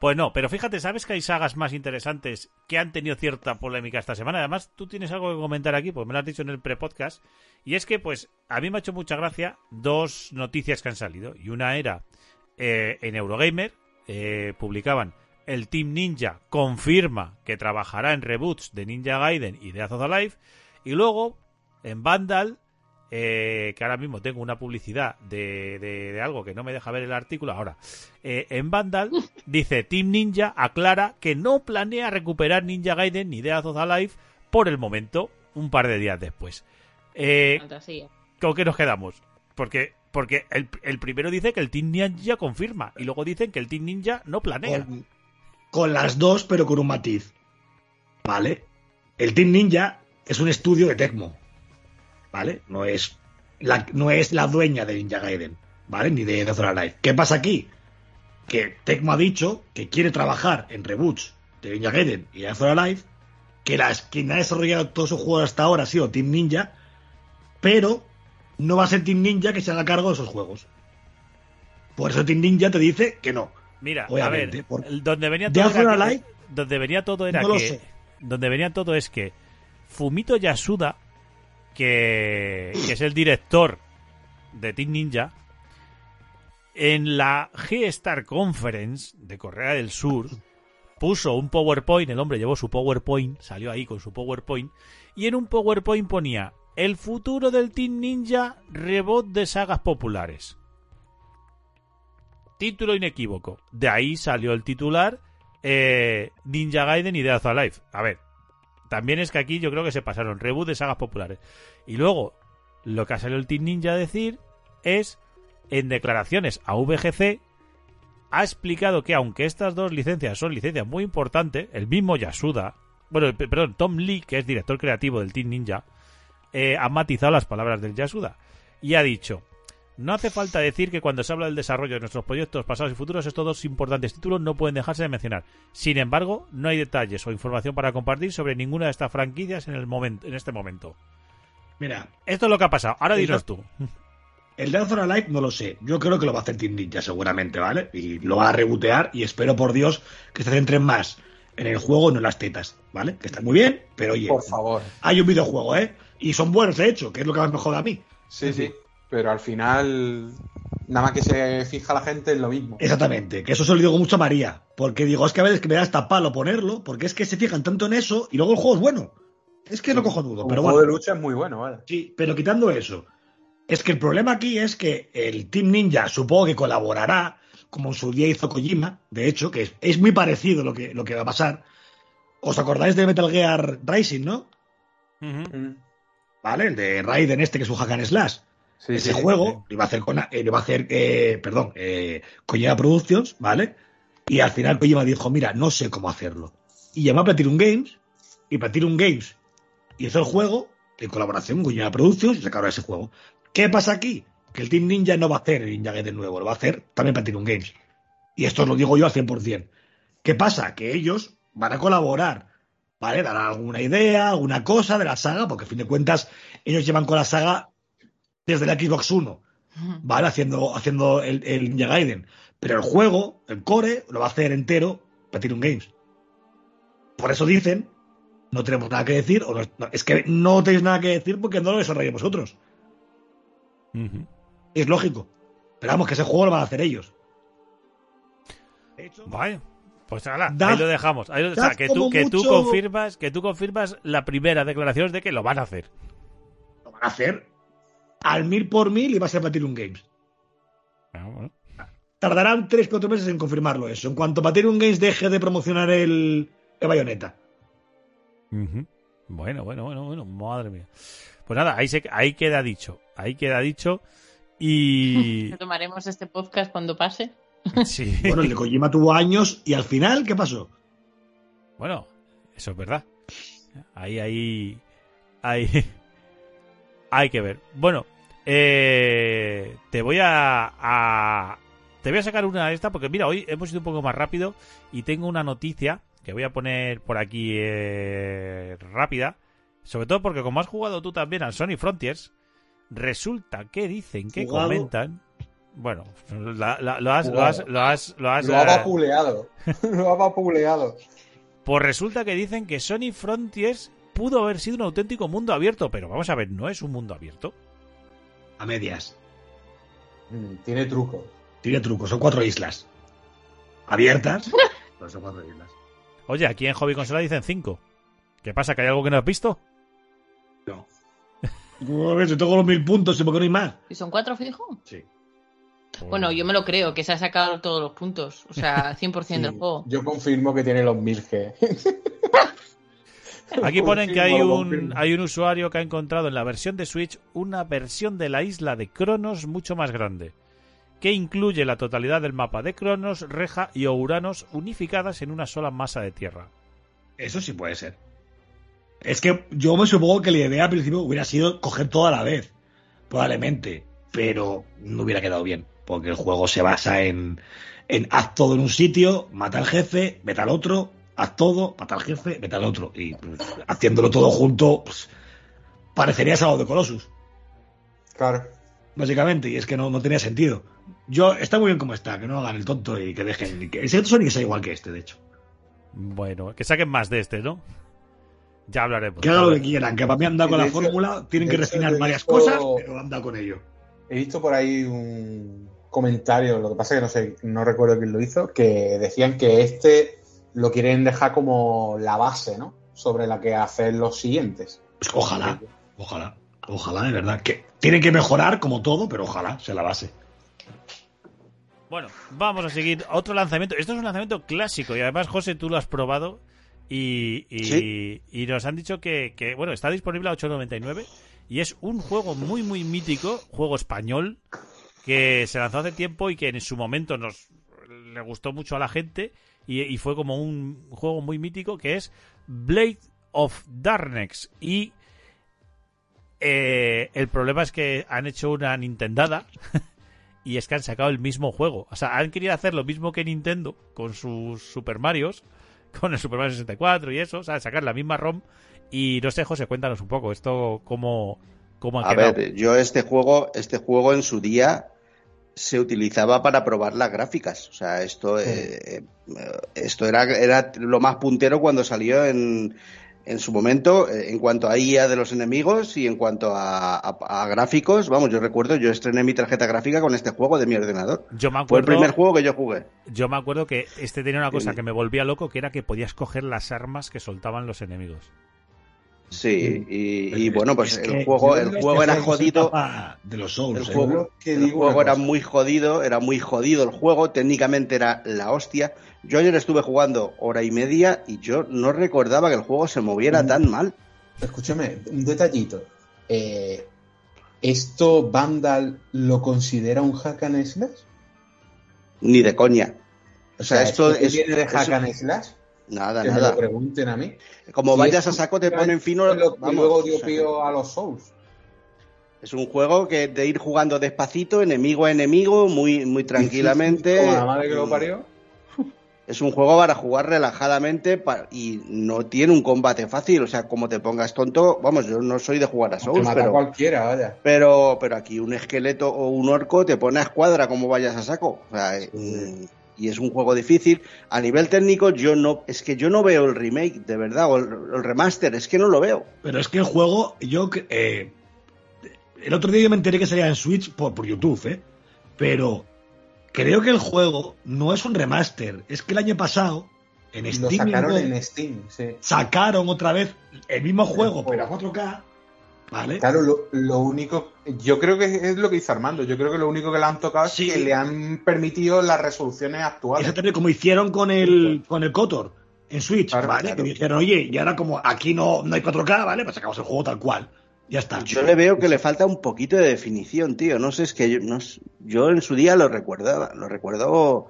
Pues no, pero fíjate, ¿sabes que hay sagas más interesantes que han tenido cierta polémica esta semana? Además, tú tienes algo que comentar aquí, pues me lo has dicho en el pre-podcast. Y es que, pues, a mí me ha hecho mucha gracia dos noticias que han salido. Y una era eh, en Eurogamer, eh, publicaban el Team Ninja confirma que trabajará en reboots de Ninja Gaiden y de Azov Alive. Y luego, en Vandal, eh, que ahora mismo tengo una publicidad de, de- de algo que no me deja ver el artículo ahora. Eh, en Vandal dice Team Ninja aclara que no planea recuperar Ninja Gaiden ni Death of Alive por el momento, un par de días después. Eh, Fantasía. ¿Con qué nos quedamos? Porque, porque el, el primero dice que el Team Ninja confirma y luego dicen que el Team Ninja no planea. Con, con las dos, pero con un matiz. ¿Vale? El Team Ninja es un estudio de Tecmo. ¿Vale? No es la, no es la dueña de Ninja Gaiden. ¿Vale? Ni de Death or Alive. ¿Qué pasa aquí? Que Tecmo ha dicho que quiere trabajar en reboots de Ninja Gaiden y Death or Alive. Que las, quien ha desarrollado todos sus juegos hasta ahora ha sido Team Ninja. Pero no va a ser Team Ninja que se haga cargo de esos juegos. Por eso Team Ninja te dice que no. Mira, a Obviamente, ver, por- el- donde venía ¿De todo era Alive? donde venía todo era No lo que sé. donde venía todo es que Fumito Yasuda que, que es el director de Team Ninja en la G-Star Conference de Corea del Sur puso un PowerPoint, el hombre llevó su PowerPoint, salió ahí con su PowerPoint y en un PowerPoint ponía el futuro del Team Ninja rebot de sagas populares. Título inequívoco. De ahí salió el titular eh, Ninja Gaiden y Death Alive. A ver, también es que aquí yo creo que se pasaron reboot de sagas populares. Y luego, lo que ha salido el Team Ninja a decir es, en declaraciones a VGC, ha explicado que aunque estas dos licencias son licencias muy importantes, el mismo Yasuda, bueno, pe- perdón, Tom Lee, que es director creativo del Team Ninja, eh, ha matizado las palabras del Yasuda y ha dicho, no hace falta decir que cuando se habla del desarrollo de nuestros proyectos pasados y futuros, estos dos importantes títulos no pueden dejarse de mencionar. Sin embargo, no hay detalles o información para compartir sobre ninguna de estas franquicias en, el momento, en este momento. Mira, Esto es lo que ha pasado. Ahora dinos tú. El Death or Alive no lo sé. Yo creo que lo va a hacer Team Ninja seguramente, ¿vale? Y lo va a rebotear y espero por Dios que se centren más en el juego, no en las tetas, ¿vale? Que está muy bien, pero oye, Por favor. hay un videojuego, ¿eh? Y son buenos, de hecho, que es lo que más me jode a mí. Sí, sí. Pero al final, nada más que se fija la gente en lo mismo. Exactamente, que eso se lo digo mucho a María, porque digo, es que a veces que me da hasta palo ponerlo, porque es que se fijan tanto en eso y luego el juego es bueno. Es que es lo cojonudo, pero juego bueno. de lucha es muy bueno, vale. Sí, pero quitando eso, es que el problema aquí es que el Team Ninja supongo que colaborará, como en su día hizo Kojima, de hecho, que es, es muy parecido lo que, lo que va a pasar. ¿Os acordáis de Metal Gear Rising, no? Mm. ¿Vale? El de Raiden este que es un hack and slash. Sí, Ese sí, juego lo iba a hacer con, eh, lo iba a hacer, eh, perdón, eh, Kojima Productions, ¿vale? Y al final Kojima dijo, mira, no sé cómo hacerlo. Y llamó a Platinum Games, y Platinum Games hizo el juego en colaboración con Kojima Productions y sacaron ese juego. ¿Qué pasa aquí? Que el Team Ninja no va a hacer el Ninja Gaiden nuevo, lo va a hacer también Platinum Games. Y esto lo digo yo al 100%. ¿Qué pasa? Que ellos van a colaborar, ¿vale? Darán alguna idea, alguna cosa de la saga, porque a fin de cuentas ellos llevan con la saga desde la Xbox 1, ¿vale? Haciendo, haciendo el, el Ninja Gaiden. Pero el juego, el core, lo va a hacer entero Platinum Games. Por eso dicen, no tenemos nada que decir, o no- no, es que no tenéis nada que decir porque no lo desarrolláis vosotros. Es lógico. Pero vamos, que ese juego lo van a hacer ellos. De hecho, Vale. Pues ahí lo dejamos. Ahí lo- o sea, que tú, que tú confirmas, que tú confirmas la primera declaración de que lo van a hacer. lo van a hacer al mil por mil y va a ser Platinum Games. Ah, bueno. Tardarán 3-4 meses en confirmarlo eso. En cuanto Platinum Games deje de promocionar el, el Bayonetta. Bueno, bueno, bueno, bueno, madre mía. Pues nada, ahí, se, ahí queda dicho, ahí queda dicho. Y. Tomaremos este podcast cuando pase. Sí. Bueno, el de Kojima tuvo años y al final, ¿qué pasó? Bueno, eso es verdad. Ahí, ahí. Ahí. Hay que ver. Bueno, eh, te voy a, a- Te voy a sacar una de estas porque, mira, hoy hemos ido un poco más rápido y tengo una noticia que voy a poner por aquí eh, rápida. Sobre todo porque, como has jugado tú también al Sony Frontiers, resulta que dicen, que ¿Jugado? comentan. Bueno, la- la- lo has. Lo has, lo has, lo has, Lo ha eh, vapuleado. Lo ha vapuleado. Pues resulta que dicen que Sony Frontiers pudo haber sido un auténtico mundo abierto, pero vamos a ver, no es un mundo abierto. A medias. Mm, Tiene truco. Tiene truco, son cuatro islas. Abiertas. pero son cuatro islas. Oye, aquí en Hobby Consola dicen cinco. ¿Qué pasa? ¿Que hay algo que no has visto? No. A ver, si tengo los mil puntos, ¿y por qué no hay más? ¿Y son cuatro fijos? Sí. Bueno, yo me lo creo, que se ha sacado todos los puntos. O sea, 100% del Sí, juego. Yo confirmo que tiene los 1000G. Aquí ponen que hay un, hay un usuario que ha encontrado en la versión de Switch una versión de la isla de Cronos mucho más grande, que incluye la totalidad del mapa de Cronos, Reja y Ouranos unificadas en una sola masa de tierra. Eso sí puede ser. Es que yo me supongo que la idea al principio hubiera sido coger todo a la vez. Probablemente. Pero no hubiera quedado bien. Porque el juego se basa en, en haz todo en un sitio, mata al jefe, vete al otro, haz todo, mata al jefe, vete al otro. Y pues, haciéndolo todo junto, pues, parecería algo de Colossus. Claro. Básicamente. Y es que no, no tenía sentido. Yo, está muy bien como está, que no hagan el tonto y que dejen. y que, ese Sonic que sea igual que este, de hecho. Bueno, que saquen más de este, ¿no? Ya hablaremos. Que hagan lo que quieran, que para mí han dado con la hecho- fórmula, tienen que refinar varias visto- cosas, pero han dado con ello. He visto por ahí un comentario, lo que pasa es que no sé, no recuerdo quién lo hizo, que decían que este lo quieren dejar como la base, ¿no? Sobre la que hacer los siguientes. Pues ojalá, ojalá, ojalá, de verdad. Que tienen que mejorar como todo, pero ojalá sea la base. Bueno, vamos a seguir otro lanzamiento. Esto es un lanzamiento clásico y además, José, tú lo has probado y, y, Sí. y nos han dicho que, que, bueno, está disponible a 8.99 y es un juego muy, muy mítico, juego español, que se lanzó hace tiempo y que en su momento nos le gustó mucho a la gente y, y fue como un juego muy mítico que es Blade of Darkness y eh, el problema es que han hecho una Nintendada y es que han sacado el mismo juego. O sea, han querido hacer lo mismo que Nintendo con sus Super Marios, con el Super Mario 64 y eso, o sea, sacar la misma ROM. Y no sé, José, cuéntanos un poco esto, cómo, cómo ha A quedado. ver, yo este juego, este juego en su día se utilizaba para probar las gráficas. O sea, esto, eh, eh, esto era, era lo más puntero cuando salió en, en su momento, eh, en cuanto a IA de los enemigos y en cuanto a, a- a gráficos. Vamos, yo recuerdo, yo estrené mi tarjeta gráfica con este juego de mi ordenador. Yo me Fue el acuerdo, primer juego que yo jugué. yo me acuerdo que este tenía una cosa Sí. que me volvía loco, que era que podías coger las armas que soltaban los enemigos. Sí, y, bueno, pues es el juego, el juego este era jodido. De los Souls, El ¿eh? juego, el digo juego era muy jodido, era muy jodido el juego, técnicamente era la hostia. Yo ayer estuve jugando hora y media y yo no recordaba que el juego se moviera tan mal. Escúchame, un detallito. Eh, ¿Esto Vandal lo considera un hack and slash? Ni de coña. O sea, sea, esto ¿esto es- viene de hack eso- and slash? Nada, Que me nada. lo pregunten a mí. Como Si vayas a saco te ponen fino. lo vamos, luego dio pío a los Souls. es un juego que de ir jugando despacito, enemigo a enemigo, muy, muy tranquilamente. Como la madre que lo parió. Es un juego para jugar relajadamente y no tiene un combate fácil. O sea, como te pongas tonto, vamos, yo no soy de jugar a Te Souls, mata pero, cualquiera, vaya. pero, pero aquí un esqueleto o un orco te pone a escuadra como vayas a saco. O sea, Sí. Y es un juego difícil. A nivel técnico, yo no, es que yo no veo el remake, de verdad, o el, el remaster, es que no lo veo. Pero es que el juego, yo. eh, el otro día yo me enteré que salía en Switch por, por YouTube, ¿eh? Pero creo que el juego no es un remaster. Es que el año pasado, en Lo Steam, sacaron en- en Steam, sí. sacaron otra vez el mismo juego, juego. pero a 4K. ¿Vale? Claro, lo, lo único, yo creo que es lo que dice Armando, yo creo que lo único que le han tocado es que le han permitido las resoluciones actuales. Exactamente como hicieron con el, con el Kotor en Switch, Claro, ¿vale? claro. Que dijeron, oye, y ahora como aquí no, no hay 4K, ¿vale? Pues sacamos el juego tal cual. Ya está. Yo le veo que le falta un poquito de definición, tío. No sé, es que yo, no yo en su día lo recuerdo, lo recuerdo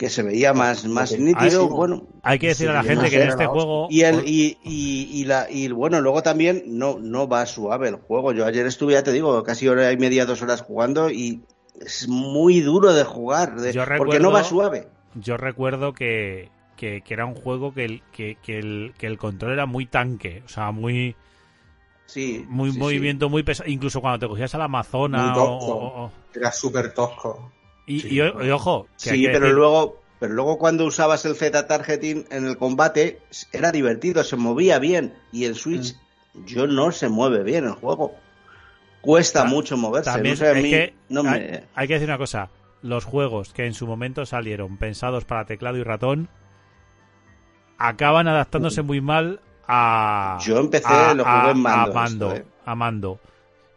que se veía más, más Porque- nítido. Ah, sí, bueno, Hay que decir a la gente que en este juego... y el y, y, y la y bueno luego también no no va suave el juego. Yo ayer estuve ya te digo casi hora y media dos horas jugando y es muy duro de jugar de- porque no va suave. Yo recuerdo que, que, que era un juego que el, que, que el, que el control era muy tanque, o sea, muy, Sí, muy sí, sí. movimiento muy pesado. Incluso cuando te cogías a la Amazona Muy o- tosco. o- o- Era súper tosco. Y, Sí, y o- y ojo, que Sí, pero decir- luego, pero luego cuando usabas el Z targeting en el combate era divertido, se movía bien y el Switch yo no se mueve bien el juego. Cuesta Ta- mucho moverse. también no sé, a es mí que no hay, que decir una cosa. Los juegos que en su momento salieron pensados para teclado y ratón acaban adaptándose muy mal a. Yo empecé, a, lo jugué en mando, a mando, esto, ¿eh? a mando.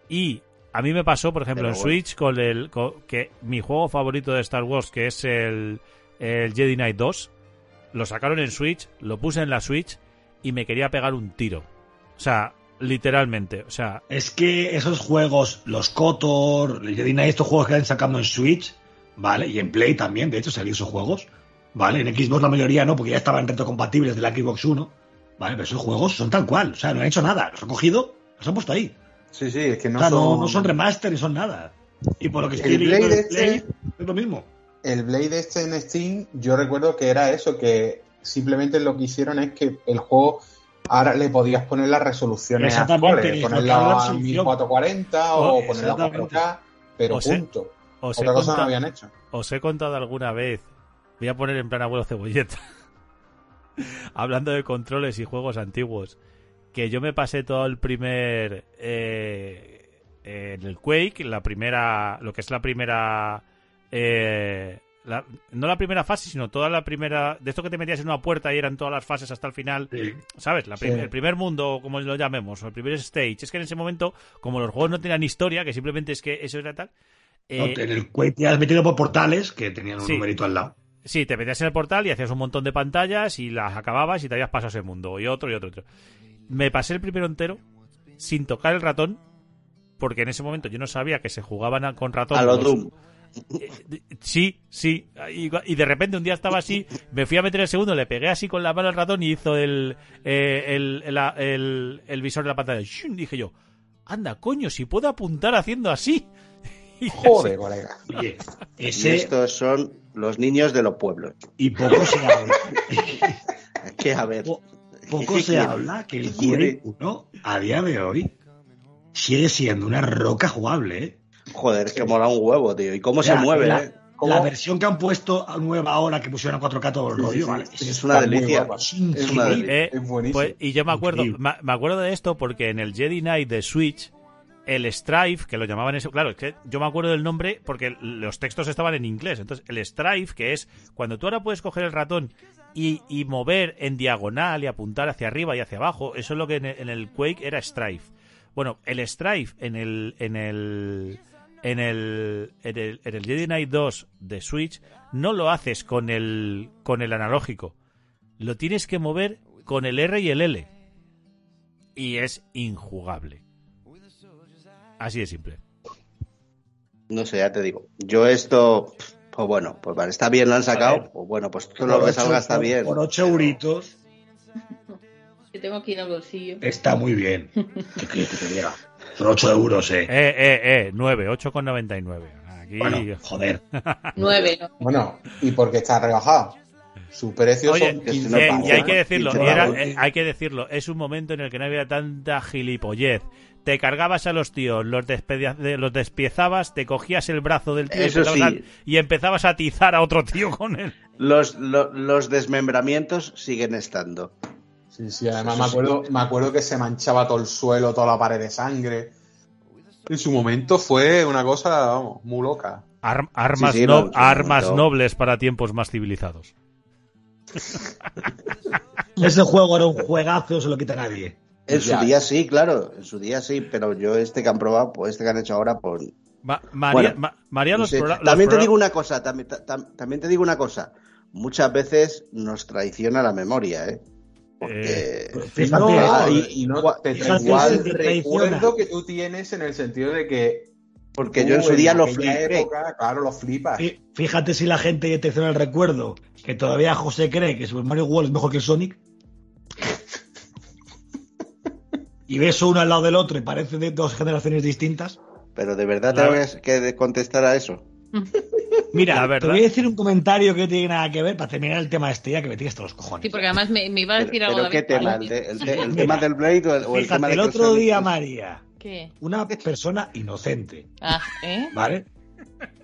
Y a mí me pasó, por ejemplo, en bueno. Switch con el con- que mi juego favorito de Star Wars, que es el, el Jedi Knight 2, lo sacaron en Switch, lo puse en la Switch y me quería pegar un tiro. O sea, literalmente, o sea, Es que esos juegos, los KOTOR, el Jedi Knight, estos juegos que están sacando en Switch, ¿vale? Y en Play también, de hecho, salieron esos juegos, ¿vale? En Xbox la mayoría no, porque ya estaban retrocompatibles de la Xbox One, ¿vale? Pero esos juegos son tal cual, o sea, no han hecho nada, los han cogido, los han puesto ahí. Sí, sí, es que no o sea, son... no son remaster ni son nada. Y por lo que El estoy leyendo Blade este- es lo mismo. El Blade este en Steam, yo recuerdo que era eso, que simplemente lo que hicieron es que el juego ahora le podías poner las resoluciones Exactamente, actuales, es ponerla la a resolución. 1440 o Oh, ponerla a exactamente. 4K, pero O punto. os he, Otra cosa no habían hecho. os he contado alguna vez, voy a poner en plan abuelo cebolleta, hablando de controles y juegos antiguos, que yo me pasé todo el primer... eh, en el Quake, la primera, lo que es la primera... eh, la- no la primera fase, sino toda la primera... De esto que te metías en una puerta y eran todas las fases hasta el final. Sí. ¿Sabes? La prim- Sí. El primer mundo, como lo llamemos, o el primer stage. Es que en ese momento, como los juegos no tenían historia, que simplemente es que eso era tal... No, eh, en el Quake te has metido por portales que tenían un Sí. numerito al lado. Sí, te metías en el portal y hacías un montón de pantallas y las acababas y te habías pasado ese mundo. Y otro y otro y otro. Me pasé el primero entero sin tocar el ratón, porque en ese momento yo no sabía que se jugaban a- con ratón. a lo los- Doom. Eh, de- Sí, sí. Y, de repente un día estaba así, me fui a meter el segundo, le pegué así con la mano al ratón y hizo el, eh, el, el, el- el visor de la pantalla. ¡Shum! Dije yo, anda, coño, si puedo apuntar haciendo así. Y Joder, colega. Oye, Y estos son los niños de los pueblos. y poco se habla. Que a ver. Po- Poco ¿Qué se quiere? habla que el. Quake 1 a día de hoy sigue siendo una roca jugable, ¿eh? Joder, es que mola un huevo, tío. ¿Y cómo O sea, se mueve, la, eh? la versión que han puesto a nueva ahora que pusieron a 4K todo el rollo, ¿vale? Es una delicia. Es Es una delicia. Eh, Es buenísimo. pues, y yo me acuerdo, me, me acuerdo de esto porque en el Jedi Knight de Switch, el Strife, que lo llamaban eso, claro, es que yo me acuerdo del nombre porque los textos estaban en inglés. Entonces, el Strife, que es cuando tú ahora puedes coger el ratón y, y mover en diagonal y apuntar hacia arriba y hacia abajo, eso es lo que en el, Quake era Strife. Bueno, el Strife en el, en el, en el, en el, en el Jedi Knight 2 de Switch no lo haces con el, con el analógico. Lo tienes que mover con el R y el L. Y es injugable. Así de simple. No sé, ya te digo. Yo esto, pues bueno, pues vale, está bien, lo han sacado. Pues bueno, pues todo lo que ocho- salga está por- bien. Por 8 euritos Que tengo aquí en el bolsillo. está muy bien. ¿Qué quieres que te diga? Por 8 euros, eh. Eh, eh, eh, 9, 8,99. Aquí. Bueno, joder. Nueve, ¿no? Bueno, y porque está rebajado. Su precio Oye, son que si 15 no eh, y hay que decirlo, era- eh, hay que decirlo, es un momento en el que no había tanta gilipollez. Te cargabas a los tíos, los, los despiezabas, te cogías el brazo del tío y Eso empezabas, sí. a, y empezabas a atizar a otro tío con él. Los, lo- los desmembramientos siguen estando. Sí, sí, además me acuerdo, me acuerdo que se manchaba todo el suelo, toda la pared de sangre. En su momento fue una cosa, vamos, muy loca. Ar- armas Sí, sí, no- armas nobles para tiempos más civilizados. Ese juego era un juegazo, se lo quita nadie. En Ya. su día sí, claro, en su día sí, pero yo este que han probado, pues este que han hecho ahora, pues Ma- María, Bueno, Ma- María, No los, sé. progra- los También te digo una cosa, también, ta- tam- también te digo una cosa. Muchas veces nos traiciona la memoria, ¿eh? Porque... Pues fíjate, No, Ah, y, no te igual traiciona. recuerdo que tú tienes en el sentido de que porque tú yo en su día lo aquella flipé. época, claro, lo flipas. Fí- Fíjate si la gente ya te el recuerdo que todavía José cree que Super Mario World es mejor que el Sonic. y ves uno al lado del otro y parece de dos generaciones distintas. Pero de verdad tengo que contestar a eso. Mira, La te voy a decir un comentario que no tiene nada que ver para terminar el tema este ya que me tienes hasta los cojones. Sí, porque además me, me iba a Pero, decir algo pero ¿qué tema? ¿El, de- el de- el Mira, tema del Blade o el, o el tema de el otro Sonic día, María, ¿Qué? una persona inocente, Ah, ¿eh? ¿vale?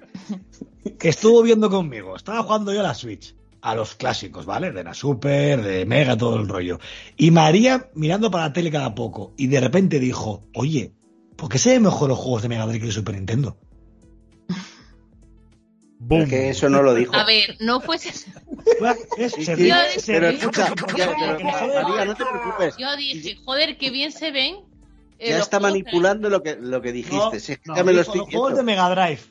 que estuvo viendo conmigo. Estaba jugando yo a la Switch, a los clásicos, ¿vale? De la Super, de Mega, todo el rollo. Y María mirando para la tele cada poco. Y de repente dijo, oye, ¿por qué se ven mejor los juegos de Mega Drive que de Super Nintendo? ¡Boom! Es que eso no lo dijo. A ver, no fuese... Pero escucha, María, no te preocupes. Yo dije, joder, qué bien se ven. eh, Ya está manipulando lo que, lo que dijiste. No, Si es que no, ya me lo dijo, estoy los juegos de. Mega Drive.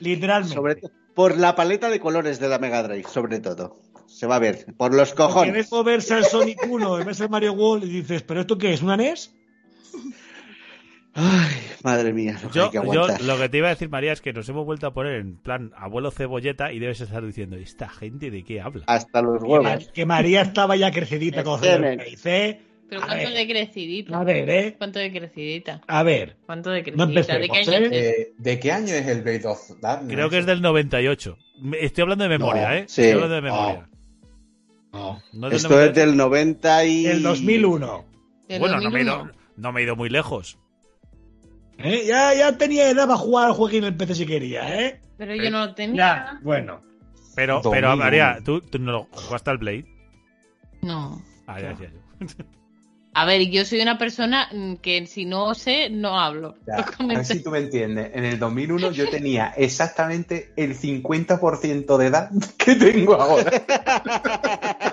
Literalmente. Sobre to- por la paleta de colores de la Mega Drive, sobre todo. Se va a ver. Por los cojones. ves o verse al Sonic 1 y ves al Mario World y dices, ¿pero esto qué es? ¿Una NES? Ay, madre mía. lo que Yo, hay que yo lo que te iba a decir, María, es que nos hemos vuelto a poner en plan abuelo cebolleta y debes estar diciendo, ¿esta gente de qué habla? Hasta los Que, huevos. que María estaba ya crecidita con Tienen. Pero a ¿cuánto ver, de crecidita? a ver, ¿eh? ¿Cuánto de crecidita? A ver. ¿Cuánto de No crecidita? ¿De qué año ¿eh? es? Eh, ¿De qué año es el Blade of Darkness? Creo que es del 98. Me- Estoy hablando de memoria, No, ¿eh? sí. Estoy hablando de memoria. No. No del Esto es 98. del 90 y... El 2001. ¿Del Bueno, no me, he 2001? ido, no me he ido muy lejos. ¿Eh? Ya, ya tenía edad para jugar al jueguín en el PC si quería, ¿eh? Pero yo no lo Ya, tenía. bueno. Pero, 2001. pero María, ¿tú, tú no lo jugaste al Blade? No. Ah, ya, ya, ya. A ver, yo soy una persona mm, que si no sé, no hablo. Ya, a ver si tú me entiendes. En el 2001 yo tenía exactamente el 50% de edad que tengo ahora.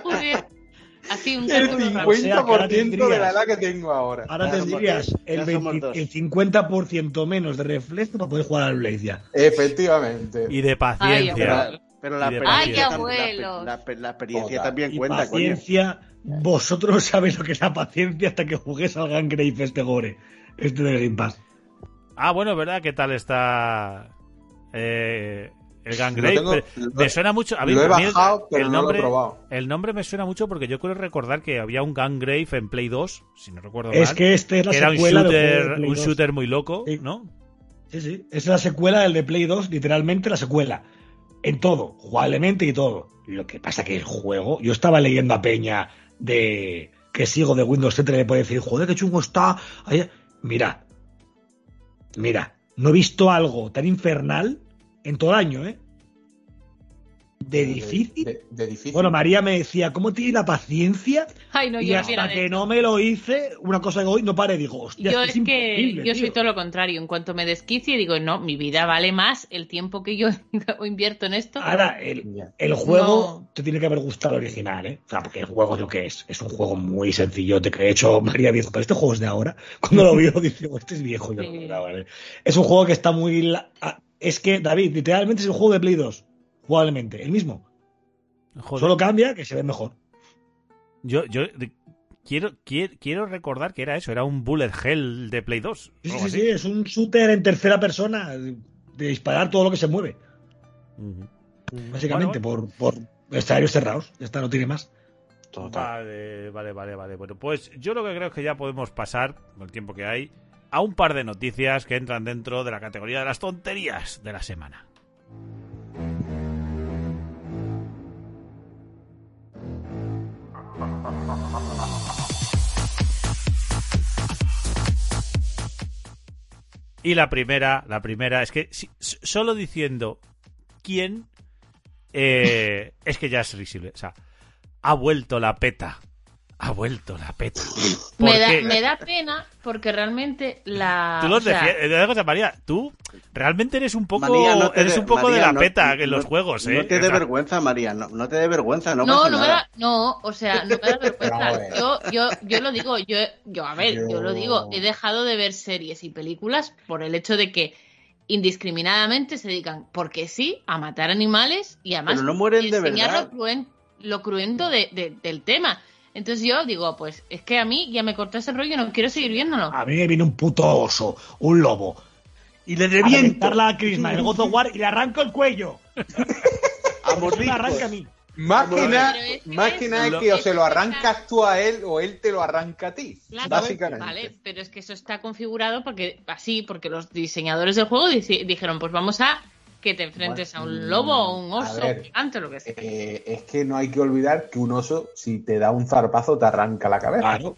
Joder. Así, un El cálculo rápido. sea, que ahora 50% de la edad que tengo ahora. Ahora tendrías el, ya 20 somos dos. el 50% menos de reflejo para poder jugar al Blade ya. Efectivamente. Y de paciencia. Pero la experiencia, Ay, tam- la- abuelos. la, la- experiencia Joder. también Y cuenta, coño. paciencia, vosotros no sabéis lo que es la paciencia hasta que juguéis al Gangrave este gore. Este de Game Pass. Ah, bueno, ¿verdad? ¿Qué tal está eh, el Gangrave? Tengo- lo- me suena mucho. A mí, lo he a mí el- bajado, pero el no lo he nombre, probado. El nombre me suena mucho porque yo quiero recordar que había un Gangrave en Play 2, si no recuerdo Es mal. que este es la que era un secuela de shooter, Play un 2. shooter muy loco, Sí. ¿no? Sí, sí. Es la secuela del de Play 2, literalmente la secuela. En todo, jugablemente y todo. Lo que pasa que el juego, yo estaba leyendo a Peña de que sigo de Windows 7 y le puede decir, joder, qué chungo está. Mira, mira, no he visto algo tan infernal en todo el año, ¿eh? De difícil. De, de difícil. Bueno, María me decía, ¿cómo tiene la paciencia? Ay, no, y yo no hasta que no me lo hice, una cosa que hoy no pare, digo, hostia, Yo es que yo soy todo lo contrario. En cuanto me desquicie, digo, no, mi vida vale más el tiempo que yo invierto en esto. Ahora, el, juego No. te tiene que haber gustado el original, ¿eh? O sea, porque el juego es lo que es. Es un juego muy sencillote que de hecho María dijo, pero este juego es de ahora. Cuando lo vio, dice, "Oh, este es viejo. Yo, Sí. "Ah, vale". Es un juego que está muy... la- Es que, David, literalmente es el juego de Play 2. Jugablemente, el mismo. Joder. Solo cambia que se ve mejor. Yo, yo quiero, quiero, quiero recordar que era eso, era un bullet hell de Play 2. Sí, sí, así. sí, es un shooter en tercera persona de disparar todo lo que se mueve. Básicamente, por, por escenarios cerrados. Ya está, no tiene más. Vale, vale, vale, vale. Bueno, pues yo lo que creo es que ya podemos pasar, con el tiempo que hay, a un par de noticias que entran dentro de la categoría de las tonterías de la semana. Y la primera, la primera, es que si- solo diciendo quién, eh, es que ya es risible. O sea, ha vuelto la peta. Ha vuelto la peta. Me da, Porque- me da pena porque realmente la. Tú los o sea, defiendes. María, tú realmente eres un poco, María, no te eres dé- un poco María, de la no- peta no- en los juegos, ¿eh? No te dé vergüenza, María. No, no te dé vergüenza. No, No, pasa no me da, no, o sea, no me da vergüenza. Yo, yo, yo lo digo, yo, yo, a ver, yo... Yo- lo digo, he dejado de ver series y películas por el hecho de que indiscriminadamente se dedican, porque sí, a matar animales y además Pero no mueren de enseñar verdad. lo, cruen- lo cruento de- de- del tema. Entonces yo digo, pues es que a mí ya me cortó ese rollo y no quiero seguir viéndolo. A mí me viene un puto oso, un lobo. Y le A reviento. reventarla a Crisma el God of War y le arranco el cuello. A me arranca a mí. Pero es que nada es que o se lo arrancas tú a él o él te lo arranca a ti. Claro, básicamente. Vale, pero es que eso está configurado porque así, porque los diseñadores del juego dijeron, pues vamos a que te enfrentes a un lobo o un oso ver. gigante o lo que sea. Eh, es que no hay que olvidar que un oso, si te da un zarpazo, te arranca la cabeza. Claro.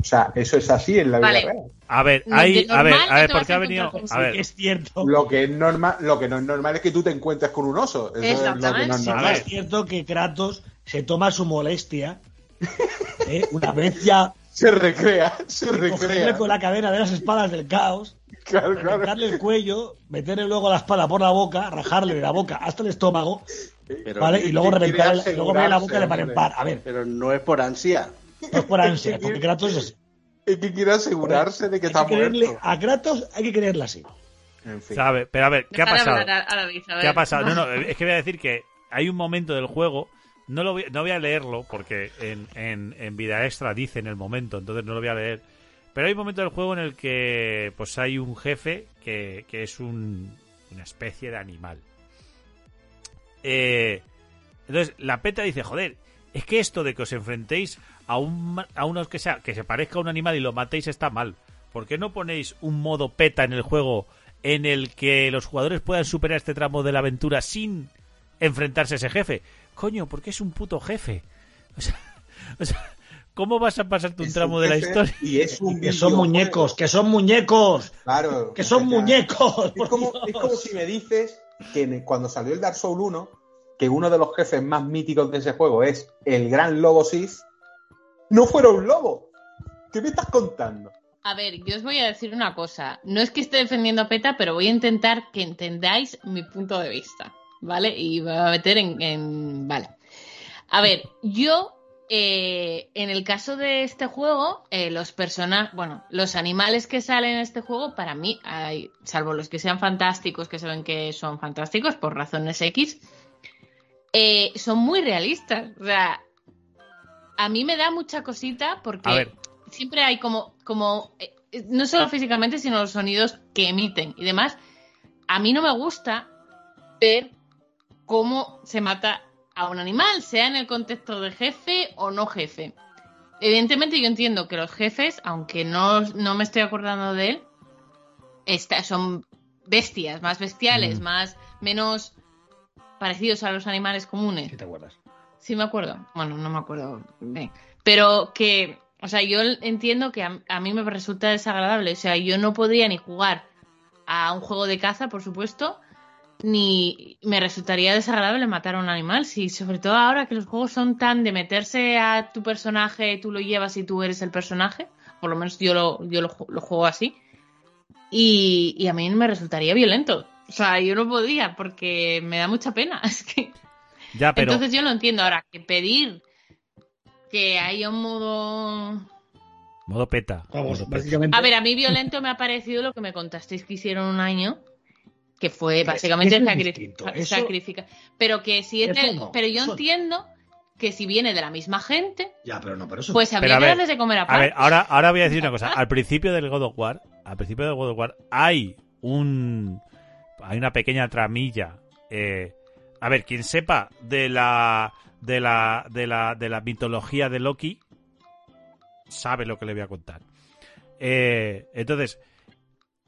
O sea, eso es así en la vida Vale. real. A ver, hay, a ver, a ver, te ¿por vas qué a ha venido? A ver, Es cierto. Lo que es normal, lo que no es normal es que tú te encuentres con un oso. Eso es lo que no Exactamente, es normal. Es cierto que Kratos se toma su molestia. ¿eh? Una vez ya Se recrea, se recrea. con la cadena de las espadas del caos, Claro, claro. arrancarle el cuello, meterle luego la espada por la boca, rajarle de la boca hasta el estómago, Pero, ¿vale? Y luego quiere reventar, y luego la boca de par en par. A ver, pero no es por ansia. no es por ansia, porque Kratos es así. Es que quiere asegurarse de que Hay está que creerle- muerto. A Kratos hay que creerle así. En fin. sabe, pero a ver, ¿qué ha pasado? ¿Qué ha pasado? No, no, es que voy a decir que hay un momento del juego, no, lo voy, no voy a leerlo porque en, en, en Vida Extra dice en el momento, entonces no lo voy a leer. Pero hay un momento del juego en el que pues hay un jefe que, que es un, una especie de animal. Eh, entonces la peta dice, joder, es que esto de que os enfrentéis a, un, a unos que, sea, que se parezca a un animal y lo matéis está mal. ¿Por qué no ponéis un modo peta en el juego en el que los jugadores puedan superar este tramo de la aventura sin enfrentarse a ese jefe? Coño, porque es un puto jefe. O sea, ¿cómo vas a pasarte un Es tramo un de la historia? Y es un Que son muñecos, que son muñecos, Claro. que son muñecos. Es como, Dios. es como si me dices que cuando salió el Dark Souls 1, que uno de los jefes más míticos de ese juego es el gran lobo Sith, no fuera un lobo. ¿Qué me estás contando? A ver, yo os voy a decir una cosa. No es que esté defendiendo a PETA, pero voy a intentar que entendáis mi punto de vista, ¿vale? Y me voy a meter en... en- Vale. A ver, yo, eh, en el caso de este juego, eh, los personajes, bueno, los animales que salen en este juego, para mí, hay, salvo los que sean fantásticos, que saben que son fantásticos por razones X, eh, son muy realistas. O sea, a mí me da mucha cosita porque siempre hay como, como eh, no solo físicamente, sino los sonidos que emiten y demás. A mí no me gusta ver cómo se mata a un animal, sea en el contexto de jefe o no jefe. Evidentemente yo entiendo que los jefes, aunque no, no me estoy acordando de él, esta- son bestias, más bestiales, Mm. más menos parecidos a los animales comunes. ¿Qué te acuerdas? Sí me acuerdo. Bueno, no me acuerdo bien. Pero que, o sea, yo entiendo que a, a mí me resulta desagradable. O sea, yo no podría ni jugar a un juego de caza, por supuesto, ni me resultaría desagradable matar a un animal. Sí, sobre todo ahora que los juegos son tan de meterse a tu personaje, tú lo llevas y tú eres el personaje. Por lo menos yo lo, yo lo, ju- lo juego así. Y, y a mí me resultaría violento. O sea, yo no podía porque me da mucha pena. Es que Ya, pero entonces yo lo entiendo ahora, que pedir que haya un modo... modo peta. Vamos, modo peta. básicamente. A ver, a mí violento me ha parecido lo que me contasteis que hicieron un año, que fue Es- básicamente es sacri- distinto. sa- Eso- sacrificar. Pero que si es de- no, Pero yo eso entiendo que si viene de la misma gente, Ya, pero no, pero eso. pues Pero habría a que ver, darles de comer A aparte. ver, ahora, ahora voy a decir una cosa. Al principio del God of War, al principio del God of War, hay un. Hay una pequeña tramilla. eh, a ver, quien sepa de la. De la, de la, de la mitología de Loki sabe lo que le voy a contar. Eh, entonces,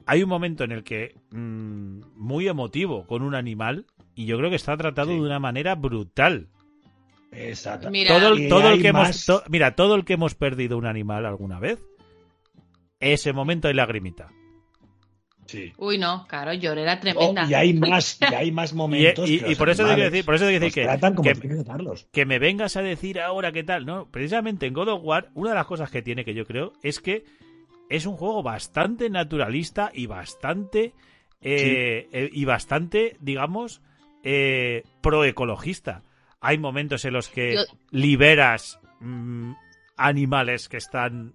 hay un momento en el que mm, muy emotivo con un animal y yo creo que está tratado Sí. de una manera brutal. Exacto. Mira, todo el, todo que hemos más- to- mira todo el que hemos perdido un animal alguna vez ese momento hay lagrimita Sí. Uy, no, claro, lloré era Oh, tremenda. y hay más, y hay más momentos. y- que y por eso te quiero animales decir por eso te decir que, tratan como que, que que me vengas a decir ahora qué tal no precisamente en God of War una de las cosas que tiene que yo creo es que es un juego bastante naturalista y bastante eh, eh, y bastante digamos eh, proecologista hay momentos en los que Yo- liberas mm, animales que están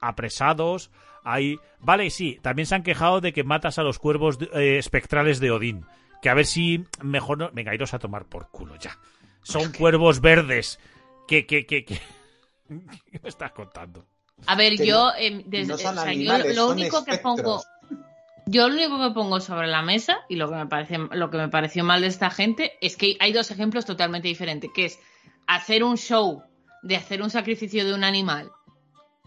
apresados. Hay... Vale, sí, también se han quejado de que matas a los cuervos eh, espectrales de Odín. Que a ver si mejor no... Venga, iros a tomar por culo ya. Son cuervos verdes. Que, que, que, que... ¿Qué me estás contando? A ver, yo, no- desde- no son o sea, yo animales, lo son único que pongo, yo lo único que pongo sobre la mesa y lo que me parece, lo que me pareció mal de esta gente es que hay dos ejemplos totalmente diferentes, que es hacer un show de hacer un sacrificio de un animal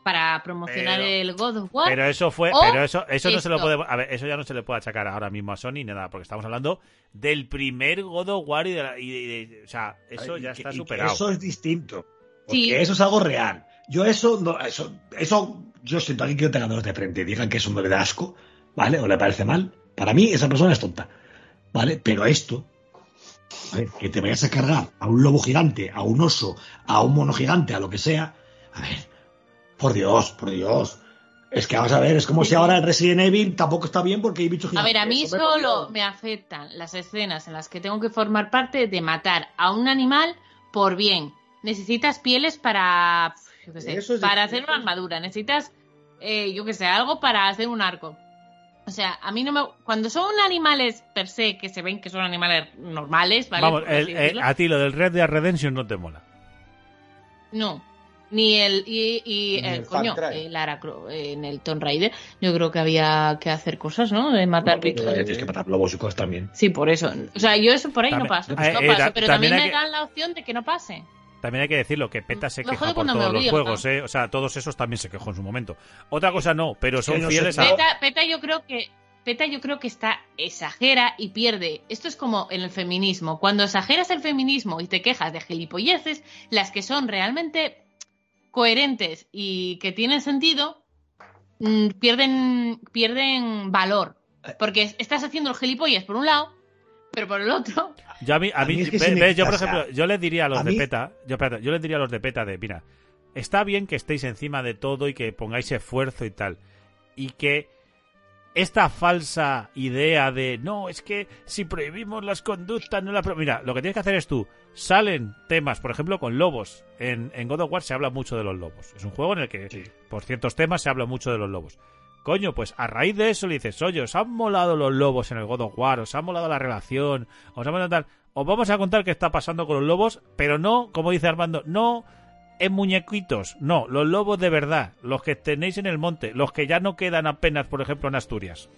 para promocionar Pero- el God of War. Pero eso fue, pero eso, eso no se lo esto. puede, a ver, eso ya no se le puede achacar ahora mismo a Sony ni nada, porque estamos hablando del primer God of War y de, la- y de- de- o sea, eso Y ya que- está y que superado. Eso es distinto. Porque Sí. eso es algo real. Yo eso, no, eso, eso, yo siento a alguien que no tenga dos de frente y digan que eso no le da asco, ¿vale? O le parece mal. Para mí esa persona es tonta, ¿vale? Pero esto, a ver, que te vayas a cargar a un lobo gigante, a un oso, a un mono gigante, a lo que sea, a ver, por Dios, por Dios. Es que vamos a ver, es como si ahora Resident Evil tampoco está bien porque hay bichos A gigantes. ver, a mí Eso solo me afectan las escenas en las que tengo que formar parte de matar a un animal por bien. Necesitas pieles para, yo qué sé, Eso es para difícil. hacer una armadura. Necesitas, eh, yo qué sé, algo para hacer un arco. O sea, a mí no me... Cuando son animales per se, que se ven que son animales normales, ¿vale? Vamos, el- eh, a ti lo del Red Dead Redemption no te mola. No. Ni el. Y, y Ni el, coño, el Lara en el Tomb Raider, yo creo que había que hacer cosas, ¿no? De matar bichos. Tienes que matar lobos y cosas también. Sí, por eso. O sea, yo eso por ahí no paso. eh, no eh, paso, pero también me que- dan la opción de que no pase. También hay que decirlo, que PETA se Lo queja por todos los juegos. ¿eh? O sea, todos esos también se quejó en su momento. Otra cosa no, pero son Sí, no sé, fieles a... Peta, Peta yo creo que. Peta yo creo que está exagera y pierde. Esto es como en el feminismo. Cuando exageras el feminismo y te quejas de gilipolleces, las que son realmente coherentes y que tienen sentido, mm, pierden, pierden valor. Porque es- estás haciendo el gilipollas por un lado, pero por el otro. Yo a mí, a A mí mí- es que ve- ves, yo por ejemplo, yo les diría a los A de mí- PETA, yo, espérate, yo les diría a los de PETA de, mira, está bien que estéis encima de todo y que pongáis esfuerzo y tal, y que esta falsa idea de, no, es que si prohibimos las conductas, no la... pro-". Mira, lo que tienes que hacer es tú, salen temas, por ejemplo, con lobos. En, en God of War se habla mucho de los lobos. Es un juego en el que, Sí. por ciertos temas, se habla mucho de los lobos. Coño, pues a raíz de eso le dices, oye, os han molado los lobos en el God of War, os ha molado la relación, os ha molado tal. Os vamos a contar qué está pasando con los lobos, pero no, como dice Armando, no en muñequitos, no, los lobos de verdad, los que tenéis en el monte, los que ya no quedan apenas, por ejemplo, en Asturias.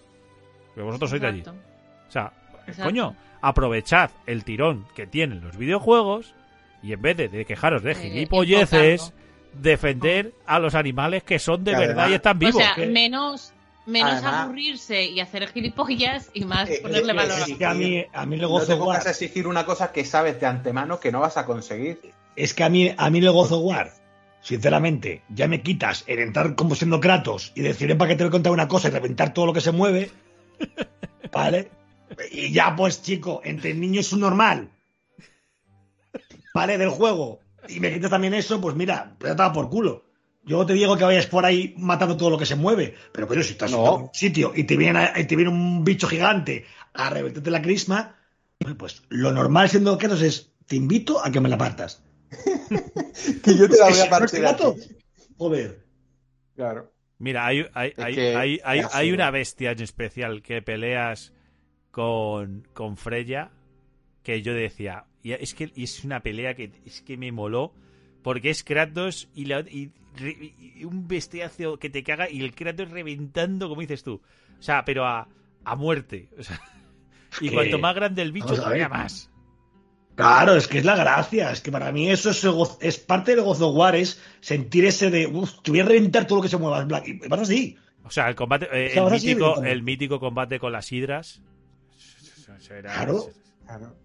Que vosotros sois de allí. O sea, Exacto. coño, aprovechad el tirón que tienen los videojuegos y en vez de, de quejaros de Eh, gilipolleces. Defender a los animales que son de Que verdad y están vivos. o sea, que- menos, menos Además- aburrirse y hacer gilipollas y más Eh, ponerle eh, valor. eh, a- Es que a mí, a mí le No gozo te War. pongas a exigir una cosa que sabes de antemano que no vas a conseguir. Es que a mí, a mí le gozo War. Sinceramente, ya me quitas el entrar como siendo Kratos y decir, para que te voy a contar una cosa y reventar todo lo que se mueve. ¿Vale? Y ya, pues, chico, entre niños es un normal. ¿Vale? Del juego. Y me quitas también eso, pues mira, ya estaba por culo. Yo no te digo que vayas por ahí matando todo lo que se mueve, pero coño, si estás No. en un sitio y te viene, a- y te viene un bicho gigante a reventarte la crisma, pues lo normal siendo Kratos es, te invito a que me la partas. Que yo te la voy ¿Ese a no partir. Kratos? Joder. Claro. Mira, hay, hay, Es hay, que- hay, hay- qué hay una bestia en especial que peleas con, con Freya que yo decía, y es que es una pelea que es que me moló porque es Kratos y, la- y y un bestiazo que te caga y el Kratos reventando, como dices tú. O sea, pero a, a muerte. O sea, y que- cuanto más grande el bicho, todavía más. Claro, es que es la gracia. Es que para mí eso es, el goz- es parte del gozo War, es sentir ese de, uff, te voy a reventar todo lo que se mueva. plan, Y vas así. O sea, el combate, eh, O sea, el, mítico, el mítico combate con las hidras. Eso era- Claro. claro.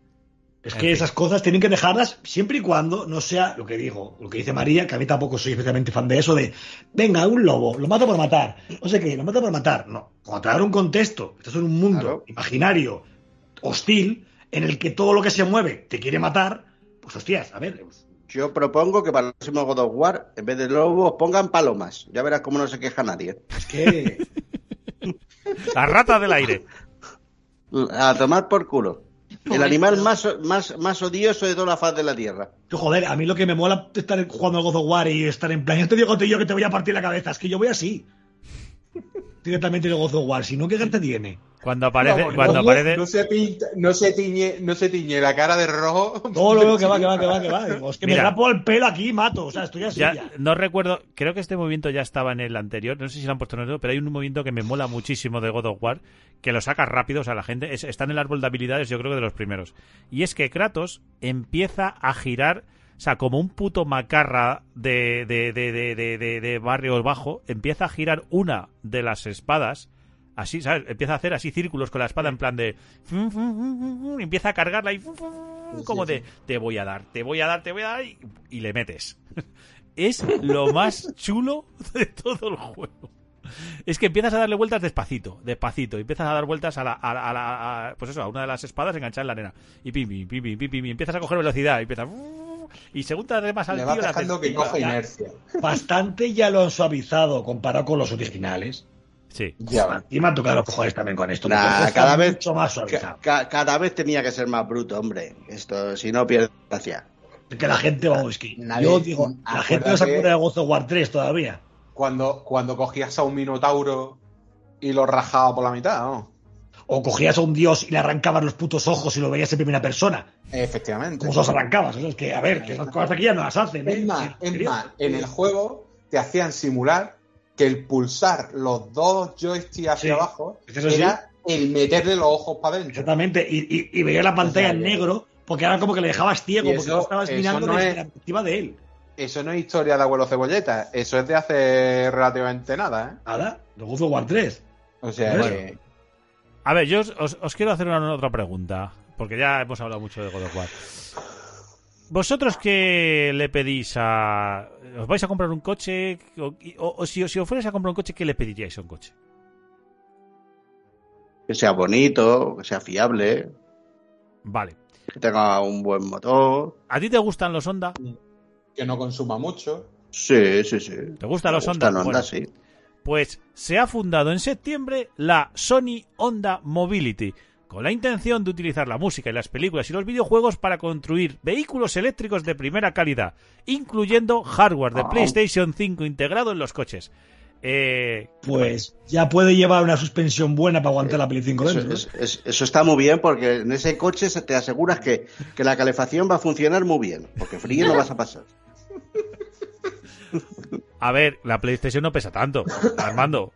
Es En que fin. esas cosas tienen que dejarlas siempre y cuando no sea lo que digo, lo que dice María, que a mí tampoco soy especialmente fan de eso de, venga, un lobo, lo mato por matar, no sé qué, lo mato por matar. No, cuando te dan un contexto, estás en un mundo Claro. imaginario, hostil, en el que todo lo que se mueve te quiere matar, pues hostias, a ver, pues, Yo propongo que para el próximo God of War, en vez de lobos, pongan palomas. Ya verás cómo no se queja nadie. es que... La rata del aire. A tomar por culo. El animal más, más, más odioso de toda la faz de la Tierra. Yo, joder, a mí lo que me mola de estar jugando al God of War y estar en plan, ya te digo te yo que te voy a partir la cabeza, es que yo voy así. Directamente el God of War, si no, ¿qué gente tiene? Cuando aparece, Vamos, cuando no, aparece, no se pinta, no se tiñe, no se tiñe la cara de rojo. Todo lo veo que va, que va, que va, que va. Digo, es que Mira. me rapo el pelo aquí y mato. O sea, estoy así ya, ya. no recuerdo, creo que este movimiento ya estaba en el anterior, no sé si lo han puesto en el otro, pero hay un movimiento que me mola muchísimo de God of War, que lo saca rápido, o sea, la gente es- está en el árbol de habilidades, yo creo que de los primeros. Y es que Kratos empieza a girar, o sea, como un puto macarra de, de, de, de, de, de- de barrio bajo, empieza a girar una de las espadas. Así, ¿sabes? Empieza a hacer así círculos con la espada en plan de... y empieza a cargarla y... como de... Te voy a dar, te voy a dar, te voy a dar y, y le metes. Es lo más chulo de todo el juego. Es que empiezas a darle vueltas despacito, despacito. y Empiezas a dar vueltas a la, a la- a la- a- pues eso, a una de las espadas enganchada en la arena. Y pim, pim, pim, pim, pim, pim, y empiezas a coger velocidad. Y empiezas... Y según te das más al Le tío, haces- dejando que coja inercia. Bastante ya lo han suavizado comparado con los originales. Sí. Ya. Y me han tocado los cojones también con esto. Nah, cada vez- Mucho más Ca- suavizado. ca- cada vez tenía que ser más bruto, hombre. Esto, si no, pierde gracia. Que la gente, vamos, es que Nadie- yo digo, la gente no se acuerda de God of War 3 todavía. Cuando, cuando cogías a un minotauro y lo rajaba por la mitad, ¿no? O cogías a un dios y le arrancabas los putos ojos y lo veías en primera persona. Efectivamente. Como se los arrancabas. Es que, a ver, que esas cosas aquí ya no las hacen. ¿eh? Es más, Sí, es serio. más, en el juego te hacían simular que el pulsar los dos joysticks hacia Sí, abajo eso era el meterle los ojos para adentro. Exactamente. Y, y, y veías la pantalla O sea, en que- negro porque ahora como que le dejabas ciego Y porque eso- tú estabas eso mirando no desde es- la perspectiva de él. Eso no es historia de abuelo cebolleta, eso es de hace relativamente nada, ¿eh? Nada, de God of War 3. O sea, Bueno. que- A ver, yo os, os- os quiero hacer una otra pregunta, porque ya hemos hablado mucho de God of War. ¿Vosotros qué le pedís a... ¿Os vais a comprar un coche? O, o- o si, si os fuerais a comprar un coche, ¿qué le pediríais a un coche? Que sea bonito, que sea fiable, Vale. que tenga un buen motor. ¿A ti te gustan los Honda? que no consuma mucho. Sí, sí, sí. ¿Te gustan Me los Honda? Bueno, sí. Pues se ha fundado en septiembre la Sony Honda Mobility, con la intención de utilizar la música y las películas y los videojuegos para construir vehículos eléctricos de primera calidad, incluyendo hardware de. PlayStation 5 integrado en los coches. Eh, Pues ya puede llevar una suspensión buena para aguantar la Play 5 Eso, dentro. ¿no? es- es- eso está muy bien porque en ese coche se te aseguras que, que la calefacción va a funcionar muy bien, porque frío no vas a pasar. a ver, la PlayStation no pesa tanto, Armando.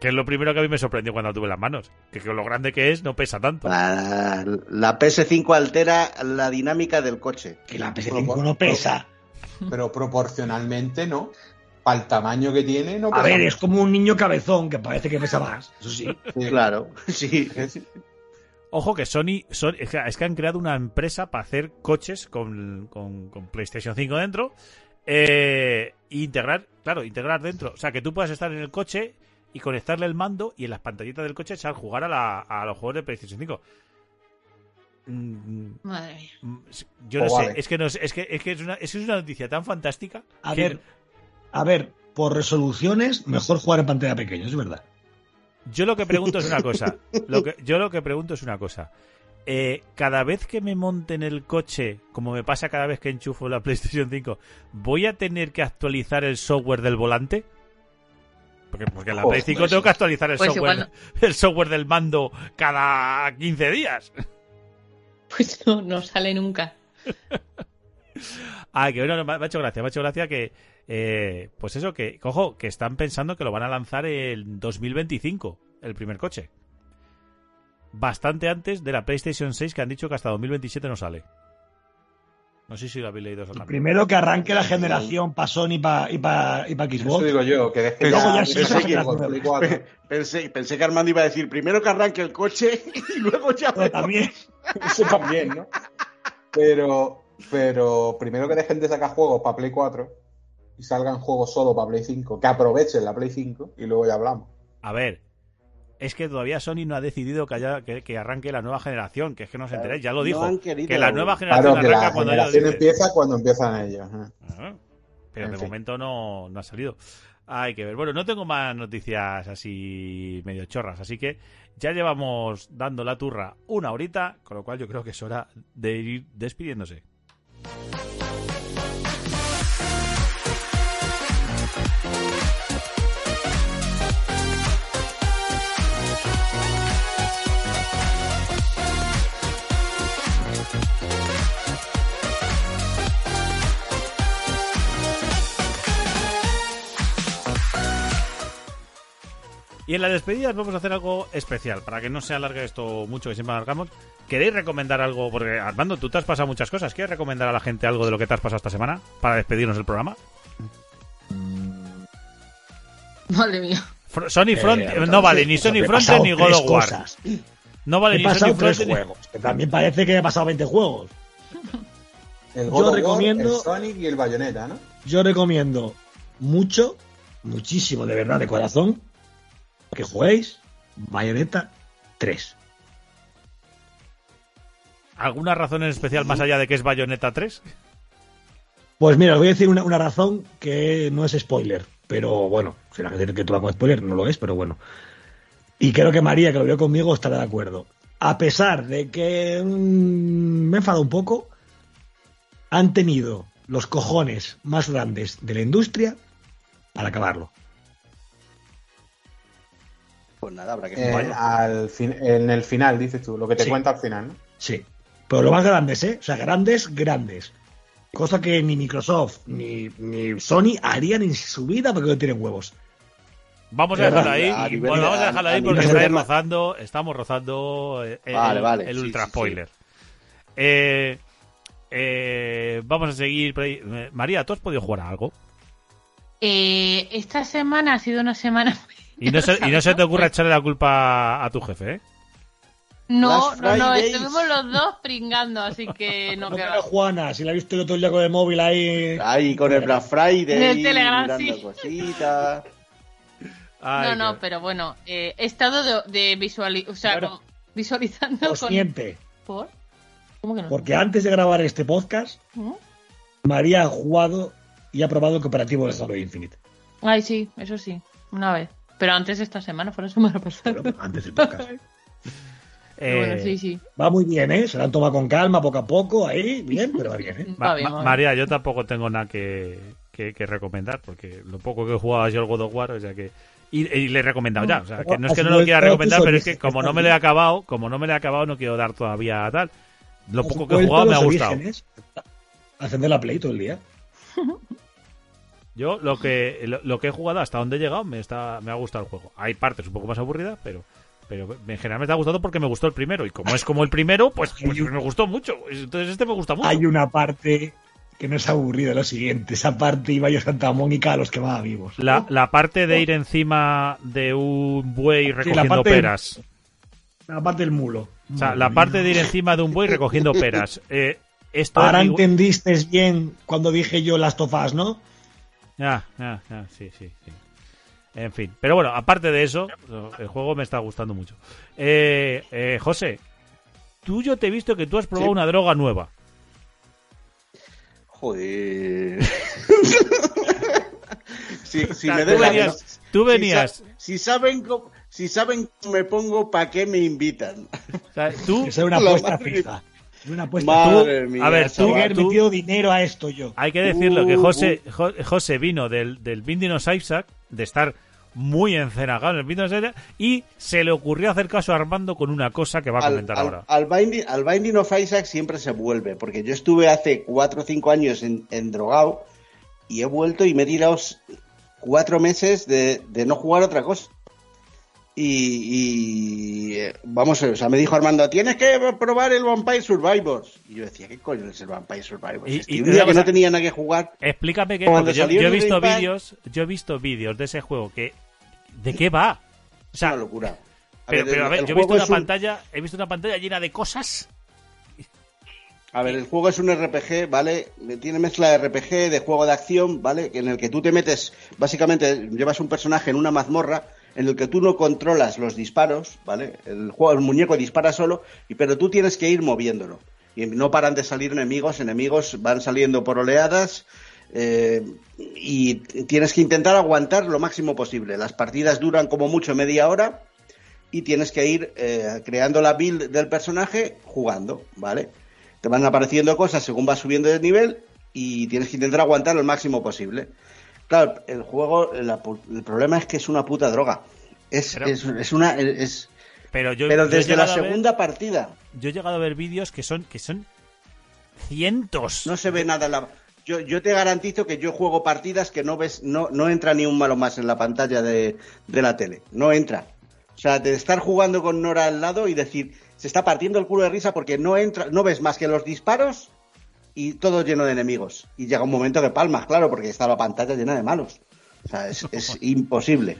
Que es lo primero que a mí me sorprendió cuando tuve las manos. Que con lo grande que es, no pesa tanto. La, la PS5 altera la dinámica del coche. Que la PS5 no pesa. Pero proporcionalmente no. Para el tamaño que tiene, no A pesa ver, mucho. es como un niño cabezón que parece que pesa más. Eso sí. Sí. Claro, sí. Ojo que Sony, Sony- es, que, es que han creado una empresa para hacer coches con, con- con PlayStation 5 dentro. eh, e integrar, claro, integrar dentro. O sea, que tú puedas estar en el coche y conectarle el mando y en las pantallitas del coche echar jugar a, la- a los juegos de PlayStation 5. Mm, Madre mía. mm, Yo no Oh, sé, vale. es que, no es, que, es que es una, es una noticia tan fantástica. A que- ver, a ver, por resoluciones, mejor jugar en pantalla pequeña, es verdad. Yo lo que pregunto es una cosa. Lo que, yo lo que pregunto es una cosa. Eh, cada vez que me monte en el coche, como me pasa cada vez que enchufo la PlayStation 5, ¿voy a tener que actualizar el software del volante? Porque, porque en la Play Joder, 5 tengo que actualizar el, Pues software, el software del mando cada 15 días. Pues no, no sale nunca. Ah, que bueno, no, me ha me ha hecho gracia, me ha hecho gracia que, eh, pues eso, que, cojo, que están pensando que lo van a lanzar en 2025, el primer coche. Bastante antes de la PlayStation 6 que han dicho que hasta 2027 no sale. No sé si lo habéis leído eso. Primero que arranque la generación para Sony y para y pa, y pa Eso Xbox. digo yo, que Que luego ya Play las 4. Pensé, pensé que Armando iba a decir primero que arranque el coche y luego ya Pero también, Eso también, ¿no? Pero, pero primero que dejen de sacar juegos para Play 4 y salgan juegos solo para Play 5, que aprovechen la Play 5 y luego ya hablamos. A ver, es que todavía Sony no ha decidido que, haya, que, que arranque la nueva generación, que es que no os enteréis, ya lo dijo. querido que la nueva generación Claro, arranca la cuando generación empieza cuando empiezan ellos. ¿eh? Ajá. Pero En de fin. momento no, no ha salido. Hay que ver. Bueno, no tengo más noticias así medio chorras, así que ya llevamos dando la turra una horita, con lo cual yo creo que es hora de ir despidiéndose. Y en la despedida vamos a hacer algo especial, para que no se alargue esto mucho, que siempre alargamos. ¿Queréis recomendar algo? Porque Armando, tú te has pasado muchas cosas. ¿Quieres recomendar a la gente algo de lo que te has pasado esta semana para despedirnos del programa? Madre mía. Fr- Sony Front Eh, no vale ni Sony Front ni God tres of War. cosas. No vale He ni Sony pasado tres Front ni- juegos, que también parece que he pasado 20 juegos. El Yo War, recomiendo- el Sonic y el Bayonetta, ¿no? Yo recomiendo mucho, muchísimo de verdad, de corazón, que juguéis Bayonetta 3. ¿Alguna razón en especial más allá de que es Bayonetta 3? Pues mira, os voy a decir una, una razón que no es spoiler, pero bueno, si la gente que toma como spoiler no lo es, pero bueno. Y creo que María, que lo vio conmigo, estará de acuerdo. A pesar de que mm, me he enfadado un poco, han tenido los cojones más grandes de la industria para acabarlo. Pues nada, habrá que Eh, al fin- en el final, dices tú, lo que te Sí. cuenta al final, ¿no? Sí. Pero lo más grandes, ¿eh? O sea, grandes, grandes. Cosa que ni Microsoft ni, ni Sony harían en su vida porque no tienen huevos. Vamos a De dejarlo verdad, ahí. a nivel Bueno, de- vamos a dejarlo a ahí porque estáis rozando, estamos rozando eh, el, Vale, vale, el sí, ultra sí, spoiler. Eh, eh, vamos a seguir. Eh, María, ¿tú has podido jugar a algo? Eh, esta semana ha sido una semana. Y no, se, y no se te ocurra echarle la culpa a tu jefe, ¿eh? No, no, no, estuvimos los dos pringando, así que no No queda. Juana, si la he visto yo todo el día con el móvil ahí. Ahí con el Black Friday, En el Telegram, sí. cositas. Ay, no, no, qué- pero bueno, eh, he estado de, de visuali- o sea, Claro. visualizando con... ¿Por? ¿Cómo que no? Porque antes de grabar este podcast, ¿Mm? María ha jugado y ha probado el cooperativo de Halo Infinite. Ay, sí, eso sí, una vez. Pero antes de esta semana, fue la semana pasada. Bueno, antes del podcast. Pero Eh, bueno, sí, sí. Va muy bien, ¿eh? Se la han tomado con calma, poco a poco, ahí, bien, pero va bien, ¿eh? Va bien, va bien. María, yo tampoco tengo nada que, que- que recomendar porque lo poco que he jugado ha sido el God of War, o sea que. Y, y le he recomendado ya, o sea, que no es que no lo quiera recomendar, pero es que como no me lo he acabado, como no me lo he acabado, no quiero dar todavía tal. Lo poco que he jugado me ha gustado. orígenes, a Encender la Play todo el día. Yo lo que lo, lo que he jugado hasta donde he llegado me está me ha gustado el juego. Hay partes un poco más aburridas, pero pero en general me está gustando porque me gustó el primero y como es como el primero, pues, pues me gustó mucho. Entonces este me gusta mucho. Hay una parte que no es aburrida, lo siguiente. Esa parte iba yo Santa Mónica a los que más vivos. La, la parte de ir encima de un buey recogiendo peras. La parte del mulo. O sea, Madre la mía. parte de ir encima de un buey recogiendo peras. Eh, esto Ahora es- entendiste bien cuando dije yo las tofas, ¿no? Ya, ya, ya, sí, sí, sí. En fin. Pero bueno, aparte de eso, el juego me está gustando mucho. Eh, eh, José, tú yo te he visto que tú has probado Sí. una droga nueva. Joder. si, si sea, me tú venías- tú si venías- Si, saben cómo, si saben cómo me pongo, ¿para qué me invitan? O sea, tú, Esa es una La apuesta madre- fija. Una apuesta Madre tú, mía, a ver, tú has metido dinero a esto yo. hay que decirlo que Uh, José, Jo- José vino del, del Binding of Isaac, de estar muy encenagado en el Binding of Isaac, y se le ocurrió hacer caso a Armando con una cosa que va a al, comentar al- ahora. al Binding, al Binding of Isaac siempre se vuelve, porque yo estuve hace cuatro o cinco años en, en drogado y he vuelto y me he tirado cuatro meses de, de no jugar otra cosa. Y, y, eh, vamos, o sea, me dijo Armando, tienes que probar el Vampire Survivors. Y yo decía, ¿qué coño es el Vampire Survivors? Y- Es que y un día una que no tenía nada que jugar, Explícame qué, Cuando porque yo, salió yo he visto vídeos, yo he visto vídeos de ese juego que ¿de qué va? O sea, una locura. A pero, ver, pero a ver, yo he visto una un- pantalla, he visto una pantalla llena de cosas. A ver, el juego es un RPG, ¿vale? Tiene mezcla de RPG, de juego de acción, ¿vale? En el que tú te metes, básicamente llevas un personaje en una mazmorra en el que tú no controlas los disparos, ¿vale? El juego, el muñeco dispara solo, y, pero tú tienes que ir moviéndolo. Y no paran de salir enemigos, enemigos van saliendo por oleadas, eh, y tienes que intentar aguantar lo máximo posible. Las partidas duran como mucho media hora, y tienes que ir eh, creando la build del personaje jugando, ¿vale? Te van apareciendo cosas según vas subiendo de nivel y tienes que intentar aguantar lo máximo posible. Claro, el juego, la el problema es que es una puta droga. Es, Pero- es, es una. Es, Pero yo, pero yo he desde la ver- segunda partida yo he llegado a ver vídeos que son que son cientos. no se ve nada en la. yo, yo te garantizo que yo juego partidas que no ves, no, no entra ni un malo más en la pantalla de, de la tele. No entra. O sea, de estar jugando con Nora al lado y decir, se está partiendo el culo de risa porque no entra, no ves más que los disparos y todo lleno de enemigos. Y llega un momento que palmas, claro, porque está la pantalla llena de malos. O sea, es, es imposible.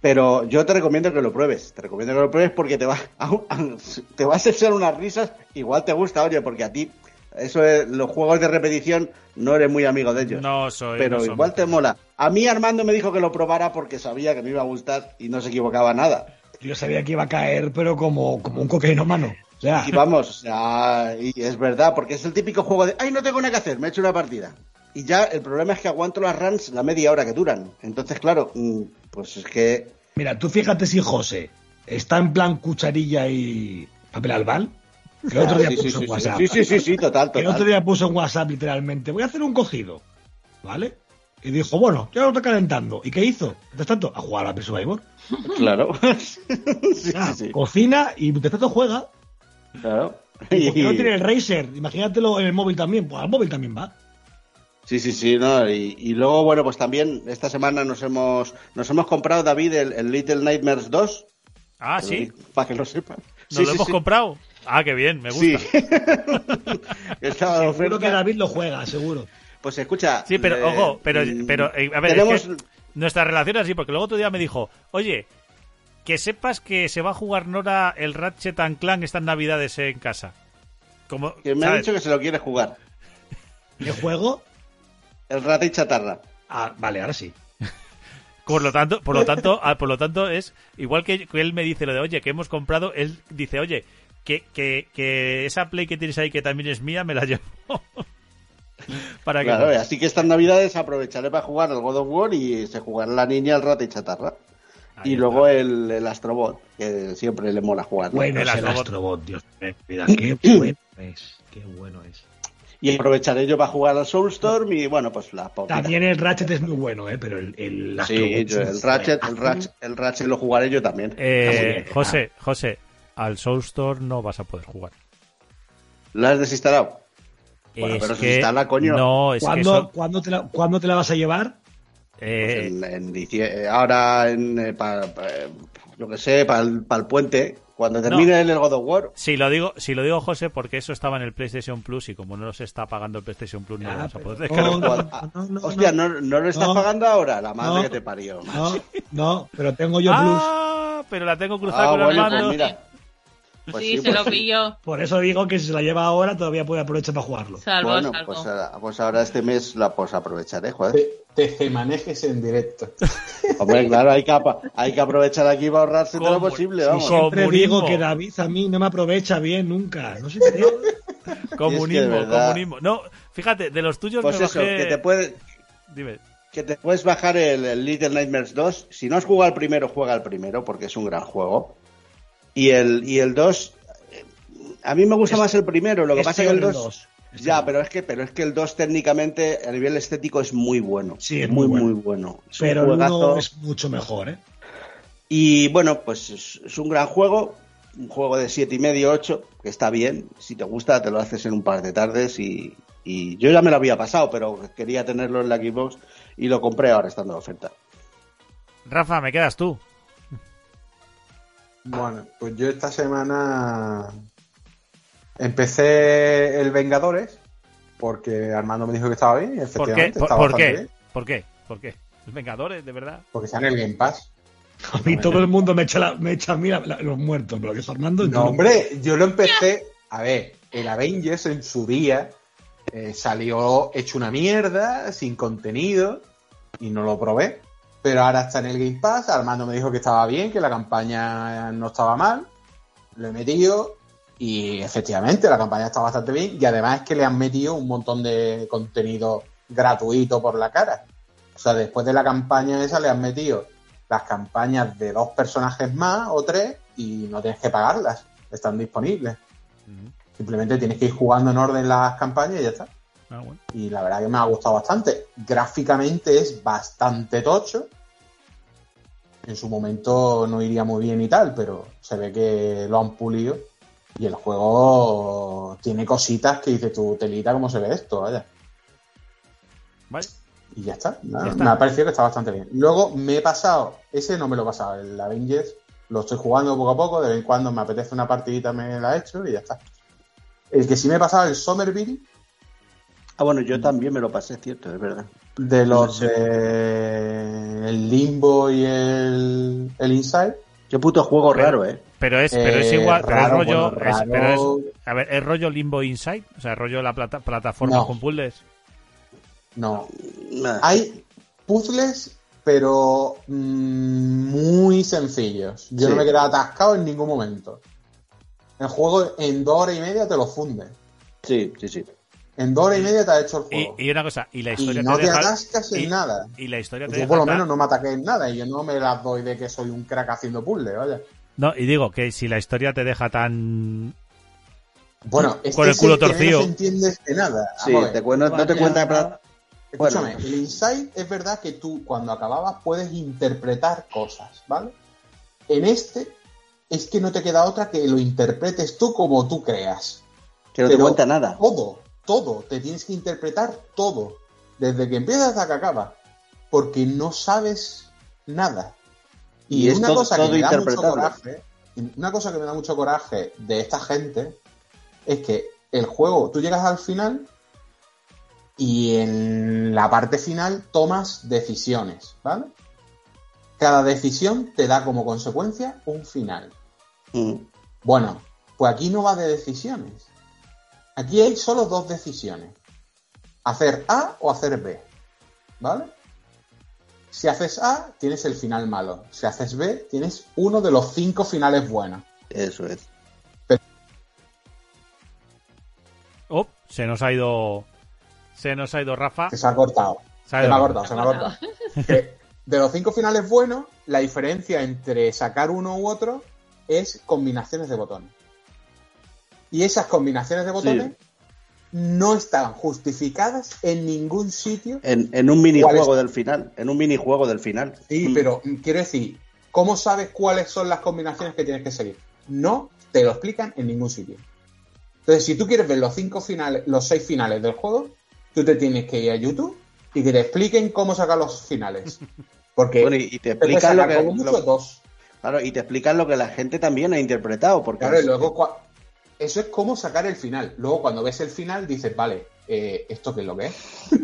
Pero yo te recomiendo que lo pruebes. Te recomiendo que lo pruebes porque te va, te vas a echar unas risas. Igual te gusta, oye, porque a ti, eso es, los juegos de repetición, no eres muy amigo de ellos. No soy. pero no igual te mola. A mí Armando me dijo que lo probara porque sabía que me iba a gustar y no se equivocaba nada. Yo sabía que iba a caer, pero como, como un cocainómano. O sea, Y vamos, o sea, y es verdad, porque es el típico juego de, ay, no tengo nada que hacer, me he hecho una partida. Y ya el problema es que aguanto las runs la media hora que duran. Entonces, claro, mm, pues es que mira, tú fíjate si José está en plan cucharilla y papel albal. Que el otro día Sí, puso sí, en sí, WhatsApp. sí, sí, sí, total, Que el otro total. día puso en WhatsApp literalmente, voy a hacer un cogido. ¿Vale? Y dijo, bueno, ya lo está calentando. ¿Y qué hizo? Mientras tanto, a jugar a la Survivor. Claro. sí, Ah, sí, sí, Cocina y mientras tanto juega. claro. Y porque no tiene el Razer, imagínatelo en el móvil también. Pues al móvil también va. Sí, sí, sí, no, y, y luego, bueno, pues también esta semana nos hemos, nos hemos comprado, David, el, el Little Nightmares 2. Ah, sí. Para que lo sepan. ¿Nos Sí, lo sí, hemos sí. comprado? Ah, qué bien, me Sí. gusta. Estaba de Seguro que David lo juega, seguro. Pues escucha. Sí, pero eh, ojo, pero, pero eh, a ver, es tenemos, que nuestra relación es así, porque luego otro día me dijo, oye, que sepas que se va a jugar Nora el Ratchet and Clank estas navidades en casa. Como, que me ha dicho que se lo quiere jugar. ¿Qué juego? El rata y chatarra. Ah, vale, ahora sí. Por lo tanto, por lo tanto, ah, por lo tanto es igual que, que él me dice lo de, oye, que hemos comprado, él dice, oye, que, que, que esa Play que tienes ahí que también es mía, me la llevo. Para que Claro, así que estas navidades aprovecharé para jugar el God of War y se jugará la niña el rata y chatarra. Ahí y está. luego el, el Astrobot, que siempre le mola jugar. ¿no? Bueno El es el Astrobot. Astrobot, Dios mío. Qué bueno es. Qué bueno es. Y aprovecharé yo para jugar al Soulstorm y bueno, pues la poquita. También el Ratchet es muy bueno, ¿eh? Pero el, el Sí, Astrobot yo el Ratchet, el. Ratchet, el Ratchet lo jugaré yo también. Eh, José, José, al Soulstorm no vas a poder jugar. ¿Lo has desinstalado? Bueno, Es pero se que- instala, coño. No, es que ¿Cuándo, eso, ¿cuándo, te la, cuándo te la vas a llevar? eh, En, en eh, ahora, en, eh, pa- pa- yo que sé, para el, puente, cuando termine el God of War, si lo digo, si lo digo José, porque eso estaba en el PlayStation Plus y como no se está pagando el PlayStation Plus, no Ya, lo vamos a pero- poder no, descargar. no, no, no, hostia, no. no, no lo estás No. pagando ahora, la madre No. que te parió. No, no, pero tengo yo Plus. Ah, pero la tengo cruzada Ah, con el bueno, mando. pues mira. Pues sí, se pues lo sí. pilló. Por eso digo que si se la lleva ahora todavía puede aprovechar para jugarlo. Salvo, Bueno, salvo. pues, ahora- pues ahora este mes la pues aprovecharé, joder. Te, te manejes en directo. Hombre, claro, hay que, hay que aprovechar aquí para ahorrarse todo lo posible, vamos. sí. siempre digo que David a mí no me aprovecha bien nunca. No sé qué. Comunismo, Es que comunismo. No, fíjate, de los tuyos Pues me eso, bajé... que te puede, Dime. que te puedes bajar el, el Little Nightmares 2. Si no has jugado al primero, juega al primero, porque es un gran juego. Y el, y el 2, eh, a mí me gusta Es- más el primero, lo que es pasa es que el peor 2... dos. Es Ya, pero es que, pero es que el 2 técnicamente a nivel estético es muy bueno. Sí, es muy, muy bueno. muy Pero el juegazo. uno es mucho mejor, ¿eh? Y bueno, pues es, es un gran juego, un juego de siete y medio, 8, que está bien. Si te gusta, te lo haces en un par de tardes y, y yo ya me lo había pasado, pero quería tenerlo en la Xbox y lo compré ahora estando de oferta. Rafa, me quedas tú. Bueno, pues yo esta semana empecé el Vengadores porque Armando me dijo que estaba bien y ¿Por qué? efectivamente ¿Por, está por qué? bien. ¿Por qué? ¿Por qué? ¿Los Vengadores, de verdad? Porque está en el Game Pass. A mí todo el mundo me echa, la- me echa a mí la- la- los muertos, pero que es Fernando. No, hombre, yo lo empecé. A ver, el Avengers en su día eh, salió hecho una mierda, sin contenido, y no lo probé. Pero ahora está en el Game Pass. Armando me dijo que estaba bien, que la campaña no estaba mal. Lo he metido y efectivamente la campaña está bastante bien. Y además es que le han metido un montón de contenido gratuito por la cara. O sea, después de la campaña esa le han metido las campañas de dos personajes más o tres y no tienes que pagarlas. Están disponibles. Simplemente tienes que ir jugando en orden las campañas y ya está. Ah, bueno. Y la verdad que me ha gustado bastante. Gráficamente es bastante tocho. En su momento no iría muy bien y tal, pero se ve que lo han pulido. Y el juego tiene cositas que dices tú, telita, ¿cómo se ve esto? Vaya. Vale. Y ya está. Nada, Ya está. Me ha parecido que está bastante bien. Luego me he pasado, ese no me lo he pasado, el Avengers, lo estoy jugando poco a poco, de vez en cuando me apetece una partidita, me la he hecho y ya está. El que sí me he pasado, el Somerville, Ah, bueno, yo también me lo pasé, cierto, es verdad. de los de el Limbo y el, el Inside. Qué puto juego Pero- raro, ¿eh? Pero es, pero es Eh, igual, pero es rollo. bueno, es- pero es- raro. a ver, ¿es rollo Limbo Inside? O sea, rollo la plata, plataforma No. con puzzles. No, hay puzzles, pero mm, muy sencillos. Yo Sí. no me he quedado atascado en ningún momento. El juego en dos horas y media te lo funde. Sí, sí, sí. En dos horas y media te ha hecho el Y, juego. y una cosa, y la Y, historia no te te deja. atascas en y, nada. y la historia te Yo deja. por lo menos no me ataqué en nada y yo no me las doy de que soy un crack haciendo puzzles, vaya. No, y digo que si la historia te deja tan. Bueno, es Con que el culo es que torcido. No entiendes de nada. Sí, te cuento- no te cuenta. pra- Escúchame, Bueno. el Inside es verdad que tú cuando acababas puedes interpretar cosas, ¿vale? En este es que no te queda otra que lo interpretes tú como tú creas. Que no te cuenta nada. Todo, todo, te tienes que interpretar todo, desde que empiezas hasta que acabas, porque no sabes nada. Y, Y es una todo- cosa que me da mucho coraje, una cosa que me da mucho coraje de esta gente es que el juego, tú llegas al final y en la parte final tomas decisiones, ¿vale? Cada decisión te da como consecuencia un final. Mm. Bueno, pues aquí no va de decisiones. Aquí hay solo dos decisiones. Hacer A o hacer B. ¿Vale? Si haces A, tienes el final malo. Si haces B, tienes uno de los cinco finales buenos. Eso es. Oh, se nos ha ido. Se nos ha ido Rafa. Se ha cortado. Se ha Se me ha cortado, se me ha cortado. Que de los cinco finales buenos, la diferencia entre sacar uno u otro es combinaciones de botones. Y esas combinaciones de botones no están justificadas en ningún sitio En, en un ¿Cuál minijuego del final. En un minijuego del final. Sí, Mm. pero quiero decir, ¿cómo sabes cuáles son las combinaciones que tienes que seguir? No te lo explican en ningún sitio. Entonces, si tú quieres ver los cinco finales, los seis finales del juego, tú te tienes que ir a YouTube y que te expliquen cómo sacar los finales. Porque Bueno, y, te explican lo que. lo- dos. claro, y te explican lo que la gente también ha interpretado. Porque Claro, y luego eso es cómo sacar el final. Luego cuando ves el final dices, vale, eh, ¿esto qué es lo que es?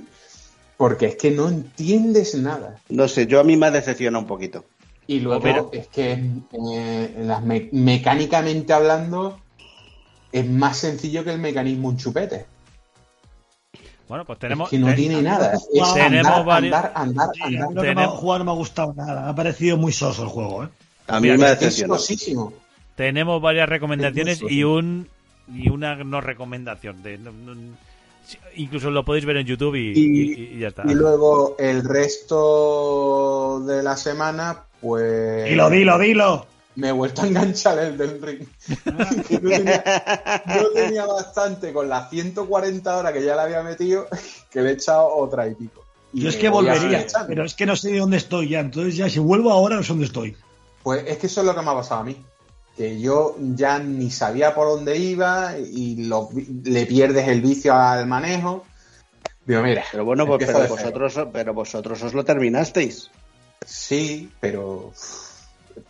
Porque es que no entiendes nada. No sé, yo a mí me decepciona un poquito. Y luego Pero- es que eh, las me- mecánicamente hablando es más sencillo que el mecanismo un chupete. Bueno, pues tenemos. es que no tiene nada. Es Tenemos andar, varios- andar, andar, Sí, andar. a mí lo que me ha Tenemos- jugado no me ha gustado nada. Me ha parecido muy soso el juego, ¿eh? A mí me es Es decepciona. cosísimo. Tenemos varias recomendaciones y un y una no recomendación. De, no- no- sí, incluso lo podéis ver en YouTube y, Y- y- y ya está. Y luego el resto de la semana, pues. Dilo, dilo, dilo. Me he vuelto a enganchar el del ring. yo, tenía, yo tenía bastante con las 140 horas que ya le había metido, que le he echado otra y pico. Y Yo es que volvería, pero es que no sé de dónde estoy ya. Entonces ya si vuelvo ahora no sé dónde estoy. Pues es que eso es lo que me ha pasado a mí. Que yo ya ni sabía por dónde iba y lo- le pierdes el vicio al manejo. Digo, mira. Pero bueno, pues, pero vosotros, pero vosotros os lo terminasteis. Sí, pero.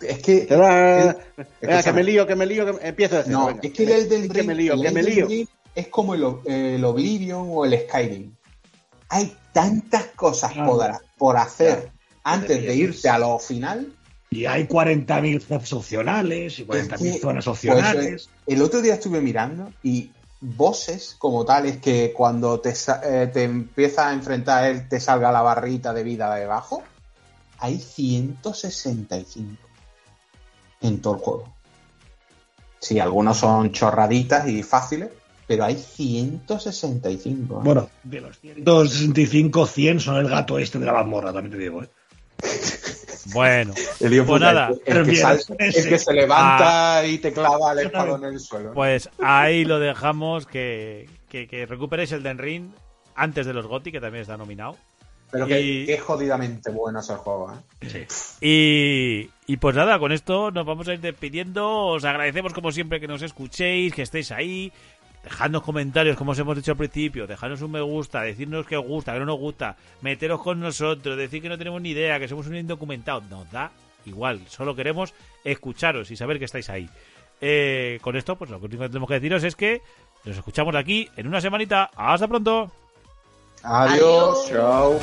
Es que. Pero, ah, es- venga, que me lío, que me lío, que me- empiezo de cero. No, venga. es que el Elden que Ring, me lío, el que me lío. Es como el, el Oblivion o el Skyrim. Hay tantas cosas Claro. por, por hacer antes de irte a lo final. Y hay 40.000 jefes opcionales y 40.000 que, zonas pues, opcionales. El otro día estuve mirando y bosses como tales que cuando te, eh, te empieza a enfrentar a él te salga la barrita de vida debajo, hay 165 en todo el juego. Sí, algunos son chorraditas y fáciles, pero hay 165. ¿eh? Bueno, de los 165, 100 son el gato este de la mazmorra, también te digo, ¿eh? Bueno, El pues puta, nada, el, el que Bien, sal- ese. el que se levanta y te clava el espadón en el suelo. pues ahí lo dejamos. Que, que, que recuperéis el Den Ring antes de los GOTI, que también está nominado. pero que, y- que jodidamente bueno es el juego. ¿eh? Y, y pues nada, con esto nos vamos a ir despidiendo. Os agradecemos como siempre que nos escuchéis, que estéis ahí. Dejadnos comentarios, como os hemos dicho al principio, dejadnos un me gusta, decirnos que os gusta, que no nos gusta, meteros con nosotros, decir que no tenemos ni idea, que somos un indocumentado. Nos da igual, solo queremos escucharos y saber que estáis ahí. Eh, con esto, pues lo único que tenemos que deciros es que nos escuchamos aquí en una semanita. ¡Hasta pronto! Adiós. Chao.